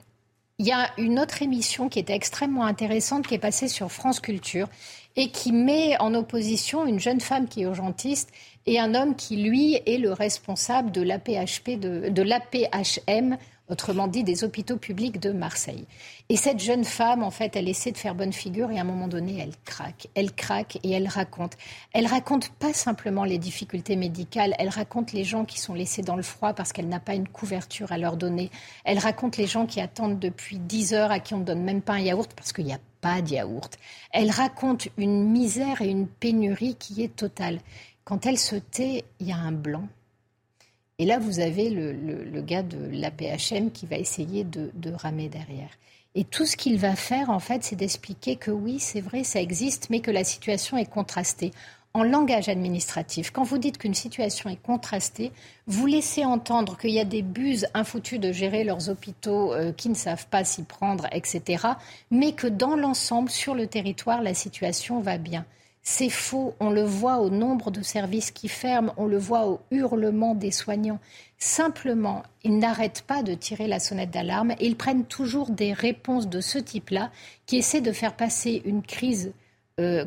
il y a une autre émission qui était extrêmement intéressante qui est passée sur France Culture et qui met en opposition une jeune femme qui est urgentiste et un homme qui, lui, est le responsable de de l'APHM autrement dit des hôpitaux publics de Marseille. Et cette jeune femme, en fait, elle essaie de faire bonne figure et à un moment donné, elle craque. Elle craque et elle raconte. Elle raconte pas simplement les difficultés médicales, elle raconte les gens qui sont laissés dans le froid parce qu'elle n'a pas une couverture à leur donner. Elle raconte les gens qui attendent depuis 10 heures à qui on ne donne même pas un yaourt parce qu'il n'y a pas de yaourt. Elle raconte une misère et une pénurie qui est totale. Quand elle se tait, il y a un blanc et là, vous avez le, gars de l'APHM qui va essayer de, ramer derrière. Et tout ce qu'il va faire, en fait, c'est d'expliquer que oui, c'est vrai, ça existe, mais que la situation est contrastée. En langage administratif, quand vous dites qu'une situation est contrastée, vous laissez entendre qu'il y a des buses infoutues de gérer leurs hôpitaux euh, qui ne savent pas s'y prendre, etc., mais que dans l'ensemble, sur le territoire, la situation va bien. C'est faux. On le voit au nombre de services qui ferment, on le voit au hurlement des soignants. Simplement, ils n'arrêtent pas de tirer la sonnette d'alarme et ils prennent toujours des réponses de ce type-là qui essaient de faire passer une crise euh,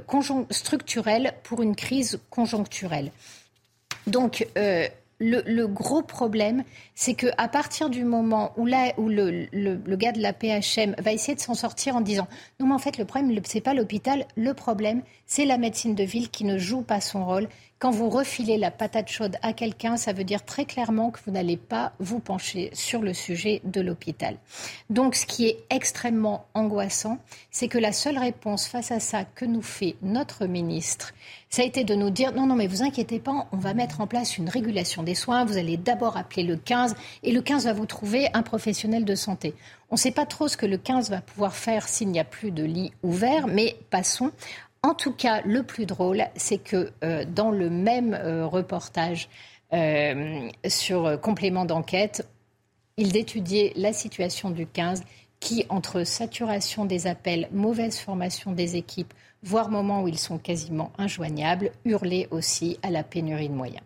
structurelle pour une crise conjoncturelle. Donc, euh, le, gros problème, c'est qu'à partir du moment où, le, le, gars de la PHM va essayer de s'en sortir en disant non, mais en fait, le problème, ce n'est pas l'hôpital, le problème, c'est la médecine de ville qui ne joue pas son rôle, quand vous refilez la patate chaude à quelqu'un, ça veut dire très clairement que vous n'allez pas vous pencher sur le sujet de l'hôpital. Donc ce qui est extrêmement angoissant, c'est que la seule réponse face à ça que nous fait notre ministre, ça a été de nous dire non, non, mais vous inquiétez pas, on va mettre en place une régulation des soins, vous allez d'abord appeler le 15 et le 15 va vous trouver un professionnel de santé. On ne sait pas trop ce que le 15 va pouvoir faire s'il n'y a plus de lits ouverts, mais passons. En tout cas, le plus drôle, c'est que euh, dans le même euh, reportage euh, sur complément d'enquête, il étudiait la situation du 15 qui, entre saturation des appels, mauvaise formation des équipes, voire moments où ils sont quasiment injoignables, hurlait aussi à la pénurie de moyens.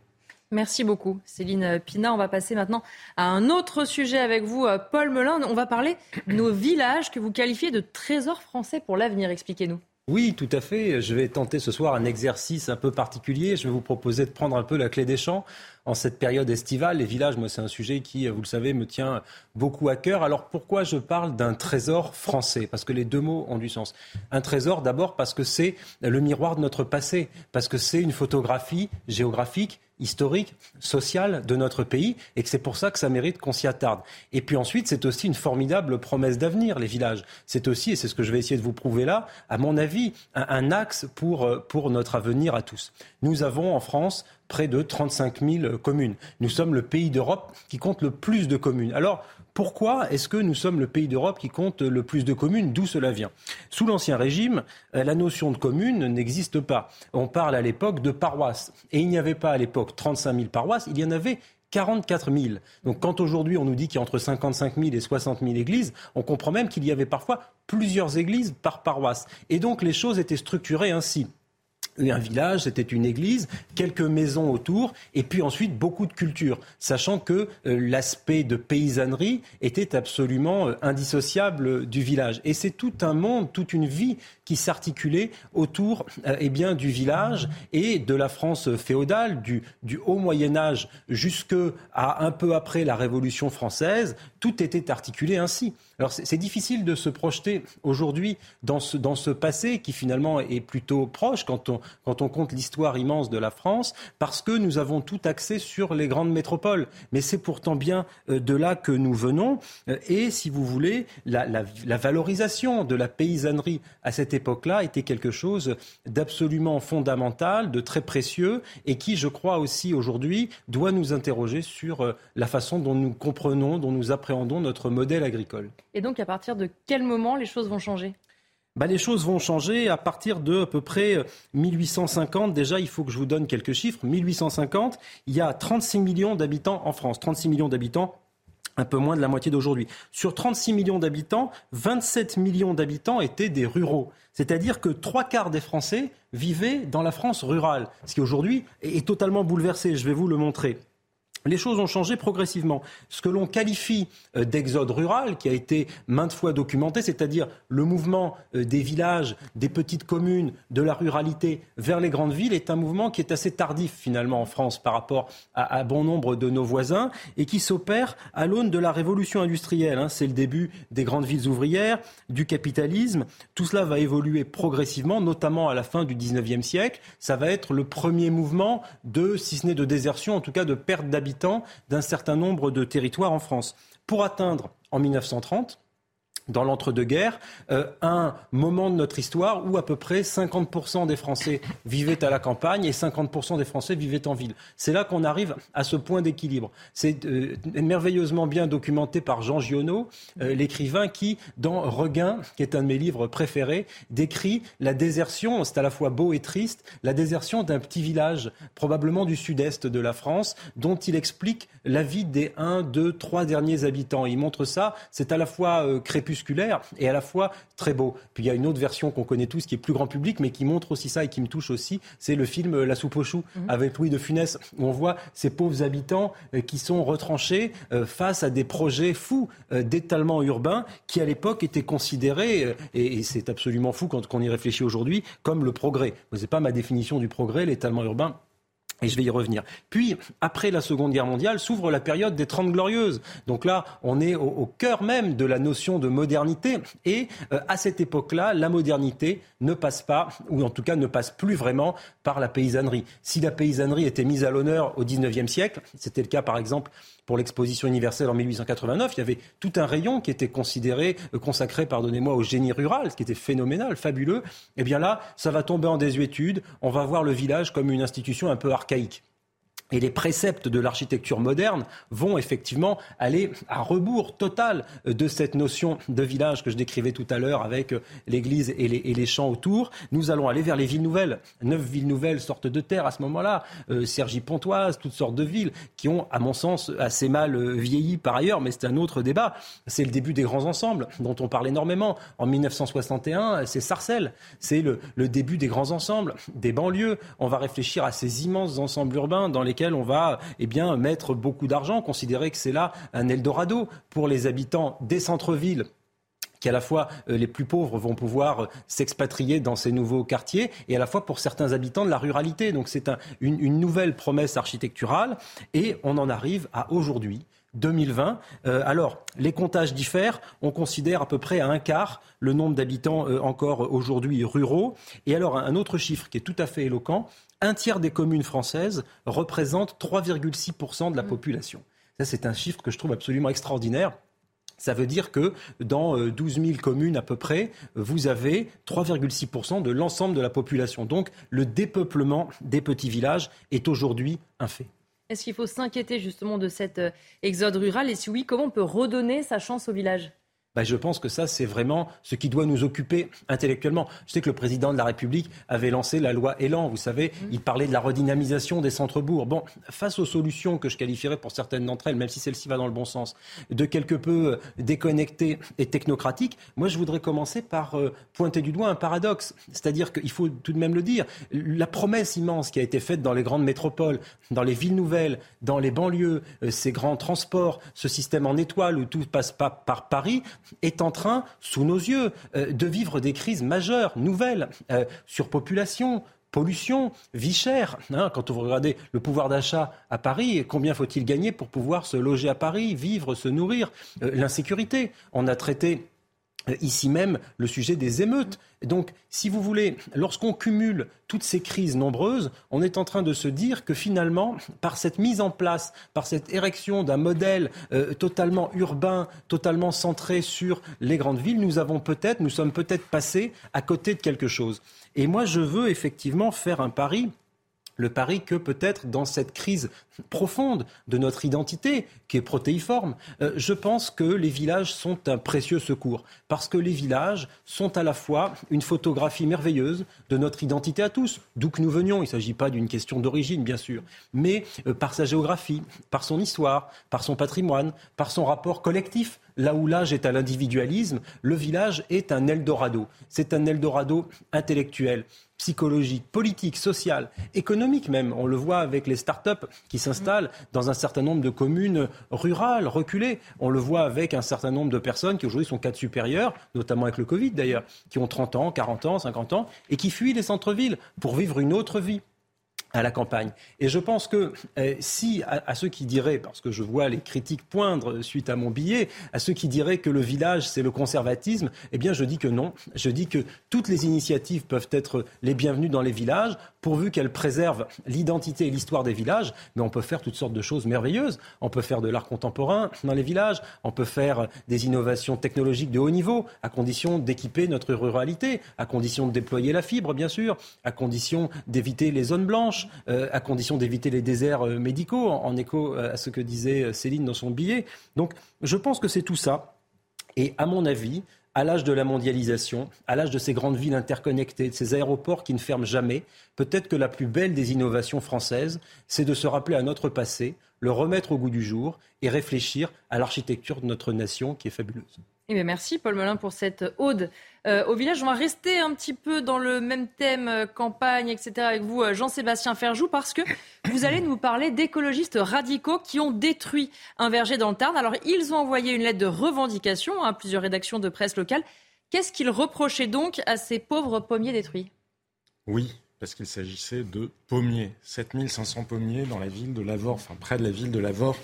Merci beaucoup, Céline Pina. On va passer maintenant à un autre sujet avec vous, Paul Melun. On va parler de nos villages que vous qualifiez de trésors français pour l'avenir. Expliquez-nous. Oui, tout à fait. Je vais tenter ce soir un exercice un peu particulier. Je vais vous proposer de prendre un peu la clé des champs en cette période estivale. Les villages, moi, c'est un sujet qui, vous le savez, me tient beaucoup à cœur. Alors pourquoi je parle d'un trésor français? Parce que les deux mots ont du sens. Un trésor, d'abord, parce que c'est le miroir de notre passé, parce que c'est une photographie géographique historique, sociale de notre pays, et que c'est pour ça que ça mérite qu'on s'y attarde. Et puis ensuite, c'est aussi une formidable promesse d'avenir, les villages. C'est aussi, et c'est ce que je vais essayer de vous prouver là, à mon avis, un, axe pour, euh, pour notre avenir à tous. Nous avons en France près de 35 000 communes. Nous sommes le pays d'Europe qui compte le plus de communes. Alors, pourquoi est-ce que nous sommes le pays d'Europe qui compte le plus de communes? D'où cela vient? Sous l'Ancien Régime, euh, la notion de commune n'existe pas. On parle à l'époque de paroisses. Et il n'y avait pas à l'époque 35 000 paroisses, il y en avait 44 000. Donc quand aujourd'hui on nous dit qu'il y a entre 55 000 et 60 000 églises, on comprend même qu'il y avait parfois plusieurs églises par paroisse. Et donc les choses étaient structurées ainsi un village, c'était une église, quelques maisons autour, et puis ensuite beaucoup de culture, sachant que euh, l'aspect de paysannerie était absolument euh, indissociable du village. Et c'est tout un monde, toute une vie qui s'articulait autour euh, eh bien, du village et de la France féodale, du, haut Moyen Âge jusque à un peu après la Révolution française, tout était articulé ainsi. Alors c'est difficile de se projeter aujourd'hui dans ce, dans ce passé qui finalement est plutôt proche quand on, quand on compte l'histoire immense de la France, parce que nous avons tout axé sur les grandes métropoles. Mais c'est pourtant bien euh, de là que nous venons. Euh, et si vous voulez, la, la, la valorisation de la paysannerie à cette époque-là était quelque chose d'absolument fondamental, de très précieux, et qui, je crois aussi aujourd'hui, doit nous interroger sur euh, la façon dont nous comprenons, dont nous appréhendons notre modèle agricole. Et donc, à partir de quel moment les choses vont changer? Bah, les choses vont changer à partir de à peu près 1850. Euh, Déjà, il faut que je vous donne quelques chiffres. 1850, il y a 36 millions d'habitants en France. 36 millions d'habitants un peu moins de la moitié d'aujourd'hui. Sur 36 millions d'habitants, 27 millions d'habitants étaient des ruraux. C'est-à-dire que trois quarts des Français vivaient dans la France rurale, ce qui aujourd'hui est totalement bouleversé. Je vais vous le montrer les choses ont changé progressivement. Ce que l'on qualifie euh, d'exode rural, qui a été maintes fois documenté, c'est-à-dire le mouvement euh, des villages, des petites communes, de la ruralité vers les grandes villes, est un mouvement qui est assez tardif finalement en France par rapport à, bon nombre de nos voisins et qui s'opère à l'aune de la révolution industrielle. Hein. C'est le début des grandes villes ouvrières, du capitalisme. Tout cela va évoluer progressivement, notamment à la fin du 19e siècle. Ça va être le premier mouvement de, si ce n'est de désertion, en tout cas de perte d'habitat d'un certain nombre de territoires en France. Pour atteindre en 1930 dans l'entre-deux-guerres, euh, un moment de notre histoire où à peu près 50% des Français vivaient à la campagne et 50% des Français vivaient en ville. C'est là qu'on arrive à ce point d'équilibre. C'est euh, merveilleusement bien documenté par Jean Giono, euh, l'écrivain qui, dans Regain, qui est un de mes livres préférés, décrit la désertion, c'est à la fois beau et triste, la désertion d'un petit village, probablement du sud-est de la France, dont il explique la vie des 1, 2, 3 derniers habitants. Il montre ça, c'est à la fois crépusculaire et à la fois très beau. Puis il y a une autre version qu'on connaît tous qui est plus grand public mais qui montre aussi ça et qui me touche aussi, c'est le film La soupe aux choux mhm. avec Louis de Funès où on voit ces pauvres habitants euh, qui sont retranchés euh, face à des projets fous euh, d'étalement urbain qui à l'époque étaient considérés et c'est absolument fou quand on y réfléchit aujourd'hui comme le progrès. Ce n'est pas ma définition du progrès, l'étalement urbain et je vais y revenir. Puis, après la Seconde Guerre mondiale, s'ouvre la période des Trente Glorieuses. Donc là, on est au, cœur même de la notion de modernité. Et euh, à cette époque-là, la modernité ne passe pas, ou en tout cas ne passe plus vraiment par la paysannerie. Si la paysannerie était mise à l'honneur au XIXe siècle, c'était le cas par exemple pour l'exposition universelle en 1889, il y avait tout un rayon qui était considéré, euh, consacré, pardonnez-moi, au génie rural, ce qui était phénoménal, fabuleux. Eh bien là, ça va tomber en désuétude. On va voir le village comme une institution un peu archaïque archaïque. Et les préceptes de l'architecture moderne vont effectivement aller à rebours total de cette notion de village que je décrivais tout à l'heure avec l'église et les, champs autour. Nous allons aller vers les villes nouvelles. Neuf villes nouvelles sortent de terre à ce moment-là. Euh, Cergy-Pontoise, toutes sortes de villes qui ont, à mon sens, assez mal euh, vieilli par ailleurs, mais c'est un autre débat. C'est le début des grands ensembles dont on parle énormément. En 1961, c'est Sarcelles. C'est le, le début des grands ensembles, des banlieues. On va réfléchir à ces immenses ensembles urbains dans lesquels on va eh mettre beaucoup d'argent, considérer que c'est là un Eldorado pour les habitants des centres-villes qui à la fois euh, les plus pauvres vont pouvoir s'expatrier dans ces nouveaux quartiers et à la fois pour certains habitants de la ruralité. Donc c'est une, nouvelle promesse architecturale et on en arrive à aujourd'hui. 2020. Euh, alors, les comptages diffèrent. On considère à peu près à un quart le nombre d'habitants euh, encore aujourd'hui ruraux. Et alors, un autre chiffre qui est tout à fait éloquent, un tiers des communes françaises représentent 3,6% de la mm. population. Ça, c'est un chiffre que je trouve absolument extraordinaire. Ça veut dire que dans 12 euh, 000 communes à peu près, vous avez 3,6% de l'ensemble de la population. Donc le dépeuplement des petits villages est aujourd'hui un fait. Est-ce qu'il faut s'inquiéter justement de cet euh, exode rural? Et si oui, comment on peut redonner sa chance au village bah, je pense que ça, c'est vraiment ce qui doit nous occuper intellectuellement. Je sais que le président de la République avait lancé la loi Elan, vous savez, mmh. il parlait de la redynamisation des centres-bourgs. Bon, face aux solutions que je qualifierais pour certaines d'entre elles, même si celle-ci va dans le bon sens, de quelque peu euh, déconnectées et technocratiques, moi je voudrais commencer par euh, pointer du doigt un paradoxe. C'est-à-dire qu'il faut tout de même le dire, la promesse immense qui a été faite dans les grandes métropoles, dans les villes nouvelles, dans les banlieues, euh, ces grands transports, ce système en étoile où tout passe pas par Paris, est en train, sous nos yeux, euh, de vivre des crises majeures, nouvelles, euh, surpopulation, pollution, vie chère. Hein, quand vous regardez le pouvoir d'achat à Paris, combien faut-il gagner pour pouvoir se loger à Paris, vivre, se nourrir euh, L'insécurité? On a traité ici même le sujet des émeutes. Donc, si vous voulez, lorsqu'on cumule toutes ces crises nombreuses, on est en train de se dire que finalement, par cette mise en place, par cette érection d'un modèle euh, totalement urbain, totalement centré sur les grandes villes, nous avons peut-être, nous sommes peut-être passés à côté de quelque chose. Et moi, je veux effectivement faire un pari le pari que peut-être dans cette crise profonde de notre identité, qui est protéiforme, euh, je pense que les villages sont un précieux secours, parce que les villages sont à la fois une photographie merveilleuse de notre identité à tous, d'où que nous venions. Il ne s'agit pas d'une question d'origine, bien sûr, mais euh, par sa géographie, par son histoire, par son patrimoine, par son rapport collectif Là où l'âge est à l'individualisme, le village est un Eldorado. C'est un Eldorado intellectuel, psychologique, politique, social, économique même. On le voit avec les start-up qui s'installent dans un certain nombre de communes rurales, reculées. On le voit avec un certain nombre de personnes qui aujourd'hui sont cadres supérieurs, notamment avec le Covid d'ailleurs, qui ont 30 ans, 40 ans, 50 ans, et qui fuient les centres-villes pour vivre une autre vie à la campagne. Et je pense que euh, si, à, ceux qui diraient, parce que je vois les critiques poindre suite à mon billet, à ceux qui diraient que le village, c'est le conservatisme, eh bien, je dis que non. Je dis que toutes les initiatives peuvent être les bienvenues dans les villages, pourvu qu'elles préservent l'identité et l'histoire des villages. Mais on peut faire toutes sortes de choses merveilleuses. On peut faire de l'art contemporain dans les villages. On peut faire des innovations technologiques de haut niveau, à condition d'équiper notre ruralité, à condition de déployer la fibre, bien sûr, à condition d'éviter les zones blanches euh, à condition d'éviter les déserts euh, médicaux, en, écho euh, à ce que disait Céline dans son billet. Donc je pense que c'est tout ça. Et à mon avis, à l'âge de la mondialisation, à l'âge de ces grandes villes interconnectées, de ces aéroports qui ne ferment jamais, peut-être que la plus belle des innovations françaises, c'est de se rappeler à notre passé, le remettre au goût du jour et réfléchir à l'architecture de notre nation qui est fabuleuse. Eh merci Paul Melun pour cette ode euh, au village. On va rester un petit peu dans le même thème euh, campagne, etc. avec vous, euh, Jean-Sébastien Ferjou, parce que vous allez nous parler d'écologistes radicaux qui ont détruit un verger dans le Tarn. Alors ils ont envoyé une lettre de revendication à plusieurs rédactions de presse locale. Qu'est-ce qu'ils reprochaient donc à ces pauvres pommiers détruits? Oui, parce qu'il s'agissait de pommiers. 7500 pommiers dans la ville de Lavore, enfin près de la ville de Lavore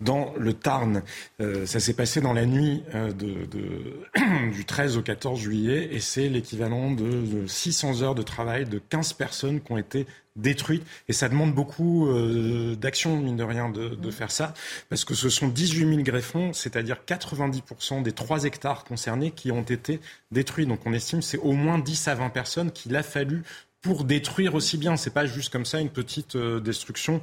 dans le Tarn. Euh, ça s'est passé dans la nuit euh, du 13 au 14 juillet et c'est l'équivalent de, 600 heures de travail de 15 personnes qui ont été détruites. Et ça demande beaucoup euh, d'action, mine de rien, de, de, faire ça, parce que ce sont 18 000 greffons, c'est-à-dire 90% des 3 hectares concernés qui ont été détruits. Donc on estime c'est au moins 10 à 20 personnes qu'il a fallu pour détruire aussi bien. C'est pas juste comme ça une petite euh, destruction,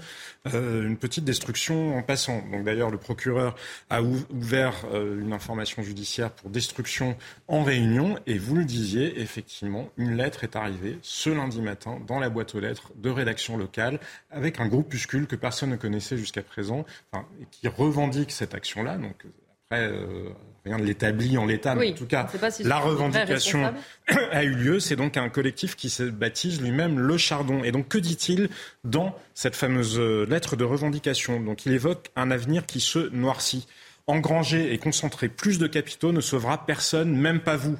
euh, une petite destruction en passant. Donc d'ailleurs, le procureur a ouvert euh, une information judiciaire pour destruction en réunion. Et vous le disiez, effectivement, une lettre est arrivée ce lundi matin dans la boîte aux lettres de rédaction locale avec un groupuscule que personne ne connaissait jusqu'à présent, qui revendique cette action-là. Après rien de l'établit en l'état, mais en tout cas, la revendication a eu lieu. C'est donc un collectif qui se baptise lui-même Le Chardon. Et donc, que dit-il dans cette fameuse euh, lettre de revendication? Donc, il évoque un avenir qui se noircit. Engranger et concentrer plus de capitaux ne sauvera personne, même pas vous.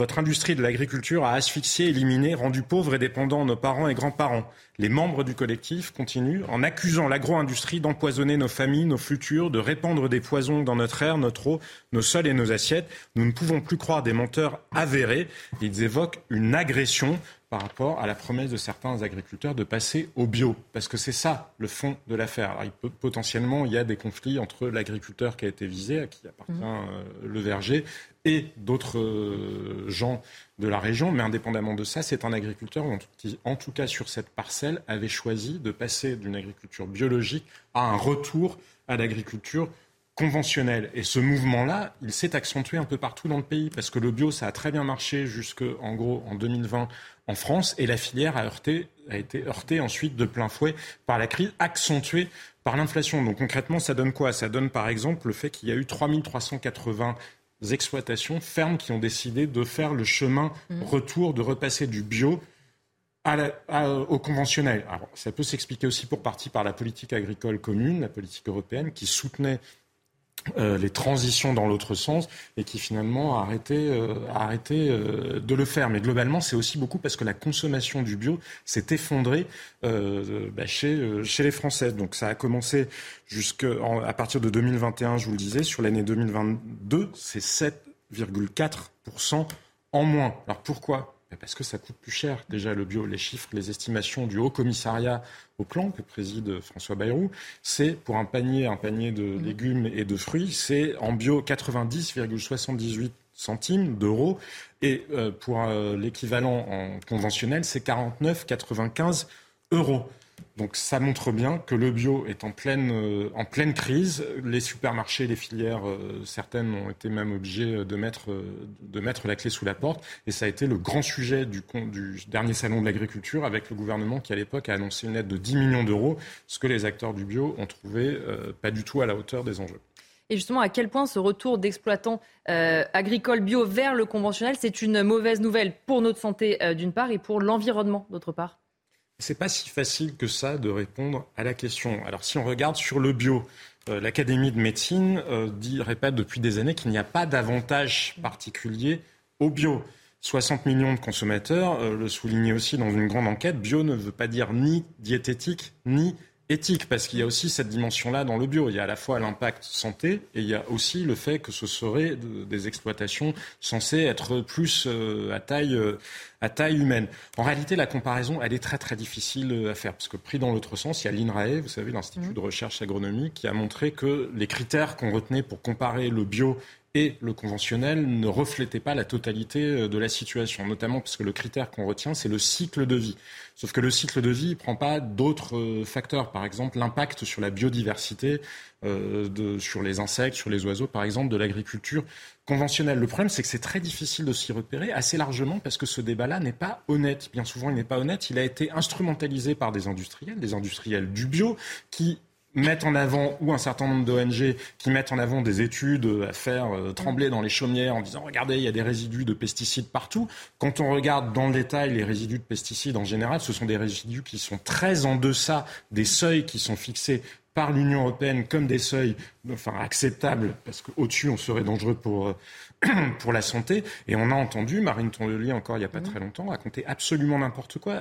Votre industrie de l'agriculture a asphyxié, éliminé, rendu pauvres et dépendants nos parents et grands-parents. Les membres du collectif continuent en accusant l'agro-industrie d'empoisonner nos familles, nos futurs, de répandre des poisons dans notre air, notre eau, nos sols et nos assiettes. Nous ne pouvons plus croire des menteurs avérés. Ils évoquent une agression par rapport à la promesse de certains agriculteurs de passer au bio. Parce que c'est ça le fond de l'affaire. il peut, potentiellement, il y a des conflits entre l'agriculteur qui a été visé, à qui appartient mmh. euh, le verger, et d'autres euh, gens de la région. Mais indépendamment de ça, c'est un agriculteur qui, en tout cas sur cette parcelle, avait choisi de passer d'une agriculture biologique à un retour à l'agriculture conventionnelle. Et ce mouvement-là, il s'est accentué un peu partout dans le pays parce que le bio, ça a très bien marché jusqu'en gros en 2020 en France et la filière a, heurté, a été heurtée ensuite de plein fouet par la crise accentuée par l'inflation. Donc concrètement, ça donne quoi? Ça donne par exemple le fait qu'il y a eu 3380 exploitations fermes qui ont décidé de faire le chemin mmh. retour, de repasser du bio au conventionnel. Alors, ça peut s'expliquer aussi pour partie par la politique agricole commune, la politique européenne, qui soutenait euh, les transitions dans l'autre sens et qui finalement a arrêté, euh, euh, de le faire. Mais globalement, c'est aussi beaucoup parce que la consommation du bio s'est effondrée bah, chez, les Français. Donc ça a commencé à partir de 2021, je vous le disais, sur l'année 2022, c'est 7,4% en moins. Alors pourquoi? Parce que ça coûte plus cher. Déjà, le bio, les chiffres, les estimations du Haut Commissariat au plan que préside François Bayrou, c'est pour un panier, un panier de mmh. légumes et de fruits, c'est en bio 90,78 centimes d'euros. Et euh, pour euh, l'équivalent en conventionnel, c'est 49,95 euros. Donc ça montre bien que le bio est en pleine, euh, crise. Les supermarchés, les filières, euh, certaines ont été même obligées de mettre, euh, de mettre la clé sous la porte. Et ça a été le grand sujet du, du dernier salon de l'agriculture avec le gouvernement qui à l'époque a annoncé une aide de 10 millions d'euros, ce que les acteurs du bio ont trouvé pas du tout à la hauteur des enjeux. Et justement, à quel point ce retour d'exploitants agricoles bio vers le conventionnel, c'est une mauvaise nouvelle pour notre santé d'une part et pour l'environnement d'autre part? C'est pas si facile que ça de répondre à la question. Alors si on regarde sur le bio, euh, l'Académie de médecine euh, dit, répète depuis des années qu'il n'y a pas d'avantage particulier au bio. 60 millions de consommateurs euh, le soulignaient aussi dans une grande enquête. Bio ne veut pas dire ni diététique ni éthique, parce qu'il y a aussi cette dimension-là dans le bio. Il y a à la fois l'impact santé et il y a aussi le fait que ce serait des exploitations censées être plus à taille à taille humaine. En réalité, la comparaison, elle est très très difficile à faire, parce que pris dans l'autre sens, il y a l'INRAE, vous savez, l'Institut mmh. de recherche agronomique, qui a montré que les critères qu'on retenait pour comparer le bio et le conventionnel ne reflétait pas la totalité euh, de la situation, notamment parce que le critère qu'on retient, c'est le cycle de vie. Sauf que le cycle de vie ne prend pas d'autres euh, facteurs, par exemple l'impact sur la biodiversité, euh, sur les insectes, sur les oiseaux, par exemple, de l'agriculture conventionnelle. Le problème, c'est que c'est très difficile de s'y repérer, assez largement, parce que ce débat-là n'est pas honnête. Bien souvent, il n'est pas honnête. Il a été instrumentalisé par des industriels, des industriels du bio, qui mettent en avant, ou un certain nombre d'ONG qui mettent en avant des études à faire euh, trembler dans les chaumières en disant regardez, il y a des résidus de pesticides partout. Quand on regarde dans le détail les résidus de pesticides en général, ce sont des résidus qui sont très en deçà des seuils qui sont fixés par l'Union européenne comme des seuils enfin, acceptables, parce qu'au-dessus, on serait dangereux pour, euh, pour la santé. Et on a entendu Marine Tondelier encore il n'y a pas mmh. très longtemps raconter absolument n'importe quoi,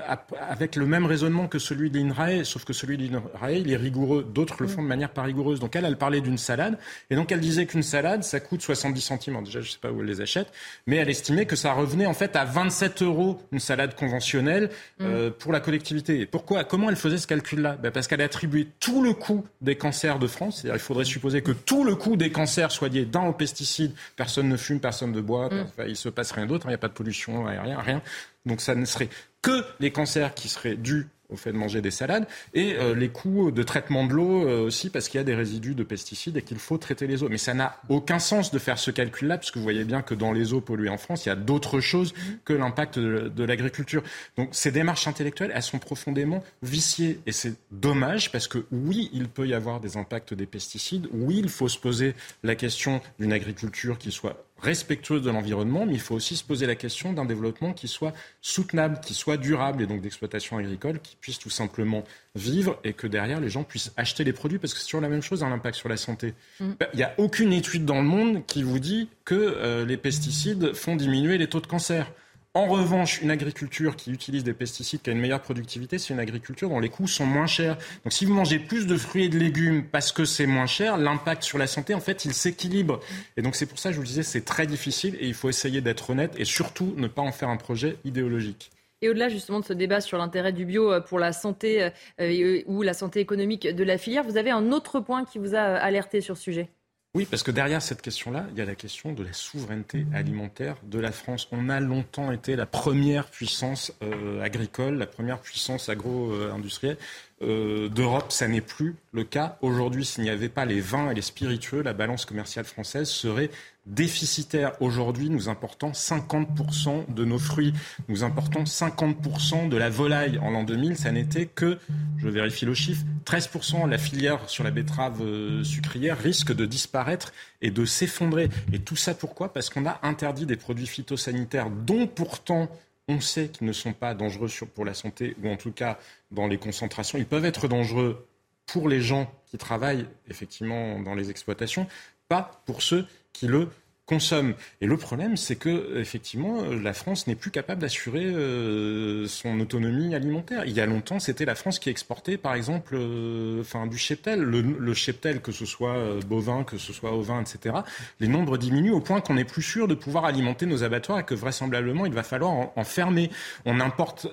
avec le même raisonnement que celui de l'INRAE, sauf que celui de l'INRAE, il est rigoureux. D'autres le mmh. font de manière pas rigoureuse. Donc elle, elle parlait d'une salade, et donc elle disait qu'une salade, ça coûte 70 centimes. déjà, je ne sais pas où elle les achète, mais elle estimait que ça revenait en fait à 27 euros une salade conventionnelle mmh. euh, pour la collectivité. Et pourquoi Comment elle faisait ce calcul-là? Ben Parce qu'elle a attribué tout le coût des cancers de France. C'est-à-dire, il faudrait supposer que tout le coût des cancers soit lié d'un aux pesticides. Personne ne fume, personne ne boit, mm. il se passe rien d'autre, il n'y a pas de pollution aérienne, rien. Donc ça ne serait que les cancers qui seraient dus au fait de manger des salades, et euh, les coûts de traitement de l'eau euh, aussi, parce qu'il y a des résidus de pesticides et qu'il faut traiter les eaux. Mais ça n'a aucun sens de faire ce calcul-là, puisque vous voyez bien que dans les eaux polluées en France, il y a d'autres choses que l'impact de, de l'agriculture. Donc ces démarches intellectuelles, elles sont profondément viciées, et c'est dommage, parce que oui, il peut y avoir des impacts des pesticides, oui, il faut se poser la question d'une agriculture qui soit respectueuse de l'environnement, mais il faut aussi se poser la question d'un développement qui soit soutenable, qui soit durable, et donc d'exploitation agricole qui puisse tout simplement vivre et que derrière les gens puissent acheter les produits, parce que c'est toujours la même chose, un impact sur la santé. Mm. Il n'y a aucune étude dans le monde qui vous dit que euh, les pesticides font diminuer les taux de cancer. En revanche, une agriculture qui utilise des pesticides, qui a une meilleure productivité, c'est une agriculture dont les coûts sont moins chers. Donc si vous mangez plus de fruits et de légumes parce que c'est moins cher, l'impact sur la santé, en fait, il s'équilibre. Et donc c'est pour ça que je vous disais, c'est très difficile et il faut essayer d'être honnête et surtout ne pas en faire un projet idéologique. Et au-delà justement de ce débat sur l'intérêt du bio euh, pour la santé euh, euh, ou la santé économique de la filière, vous avez un autre point qui vous a alerté sur ce sujet oui, parce que derrière cette question-là, il y a la question de la souveraineté alimentaire de la France. On a longtemps été la première puissance euh, agricole, la première puissance agro-industrielle. Euh, d'Europe, ça n'est plus le cas. Aujourd'hui, s'il n'y avait pas les vins et les spiritueux, la balance commerciale française serait déficitaire. Aujourd'hui, nous importons 50% de nos fruits, nous importons 50% de la volaille. En l'an 2000, ça n'était que, je vérifie le chiffre, 13%. La filière sur la betterave euh, sucrière risque de disparaître et de s'effondrer. Et tout ça pourquoi? Parce qu'on a interdit des produits phytosanitaires dont pourtant on sait qu'ils ne sont pas dangereux pour la santé, ou en tout cas dans les concentrations. Ils peuvent être dangereux pour les gens qui travaillent effectivement dans les exploitations, pas pour ceux qui le consomment. Et le problème, c'est que effectivement, la France n'est plus capable d'assurer euh, son autonomie alimentaire. Il y a longtemps, c'était la France qui exportait, par exemple, euh, du cheptel. Le, cheptel, que ce soit euh, bovin, que ce soit ovin, etc. Les nombres diminuent au point qu'on n'est plus sûr de pouvoir alimenter nos abattoirs et que vraisemblablement, il va falloir en fermer. On importe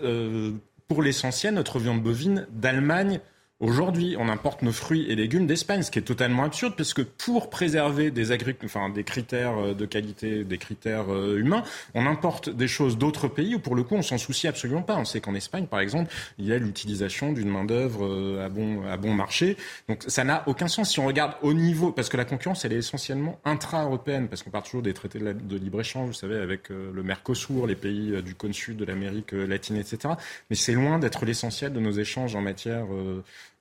pour l'essentiel notre viande bovine d'Allemagne Aujourd'hui, on importe nos fruits et légumes d'Espagne, ce qui est totalement absurde, parce que pour préserver des, enfin, des critères euh, de qualité, des critères euh, humains, on importe des choses d'autres pays où, pour le coup, on s'en soucie absolument pas. On sait qu'en Espagne, par exemple, il y a l'utilisation d'une main-d'œuvre euh, à bon, à bon marché. Donc, ça n'a aucun sens. Si on regarde au niveau, parce que la concurrence, elle est essentiellement intra-européenne, parce qu'on parle toujours des traités de, libre-échange, vous savez, avec le Mercosur, les pays du cône sud de l'Amérique latine, etc. Mais c'est loin d'être l'essentiel de nos échanges en matière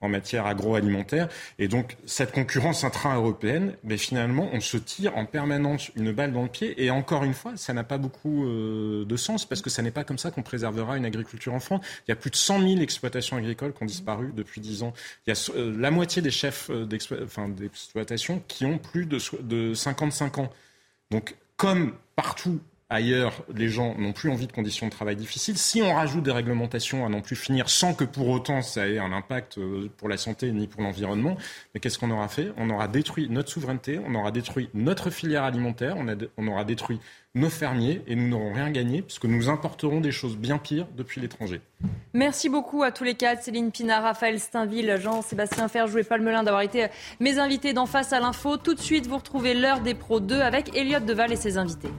en matière agroalimentaire. Et donc, cette concurrence intra-européenne, mais finalement, on se tire en permanence une balle dans le pied. Et encore une fois, ça n'a pas beaucoup euh, de sens parce que ce n'est pas comme ça qu'on préservera une agriculture en France. Il y a plus de 100 000 exploitations agricoles qui ont disparu depuis 10 ans. Il y a euh, la moitié des chefs euh, d'exploitation qui ont plus de, de 55 ans. Donc, comme partout Ailleurs, les gens n'ont plus envie de conditions de travail difficiles. Si on rajoute des réglementations à non plus finir sans que pour autant ça ait un impact euh, pour la santé ni pour l'environnement, mais qu'est-ce qu'on aura fait? On aura détruit notre souveraineté, on aura détruit notre filière alimentaire, on, aura détruit nos fermiers et nous n'aurons rien gagné puisque nous importerons des choses bien pires depuis l'étranger. Merci beaucoup à tous les quatre, Céline Pina, Raphaël Steinville, Jean-Sébastien Ferjou et Paul Melun d'avoir été mes invités d'en face à l'info. Tout de suite, vous retrouvez l'heure des pros 2 avec Elliott Deval et ses invités.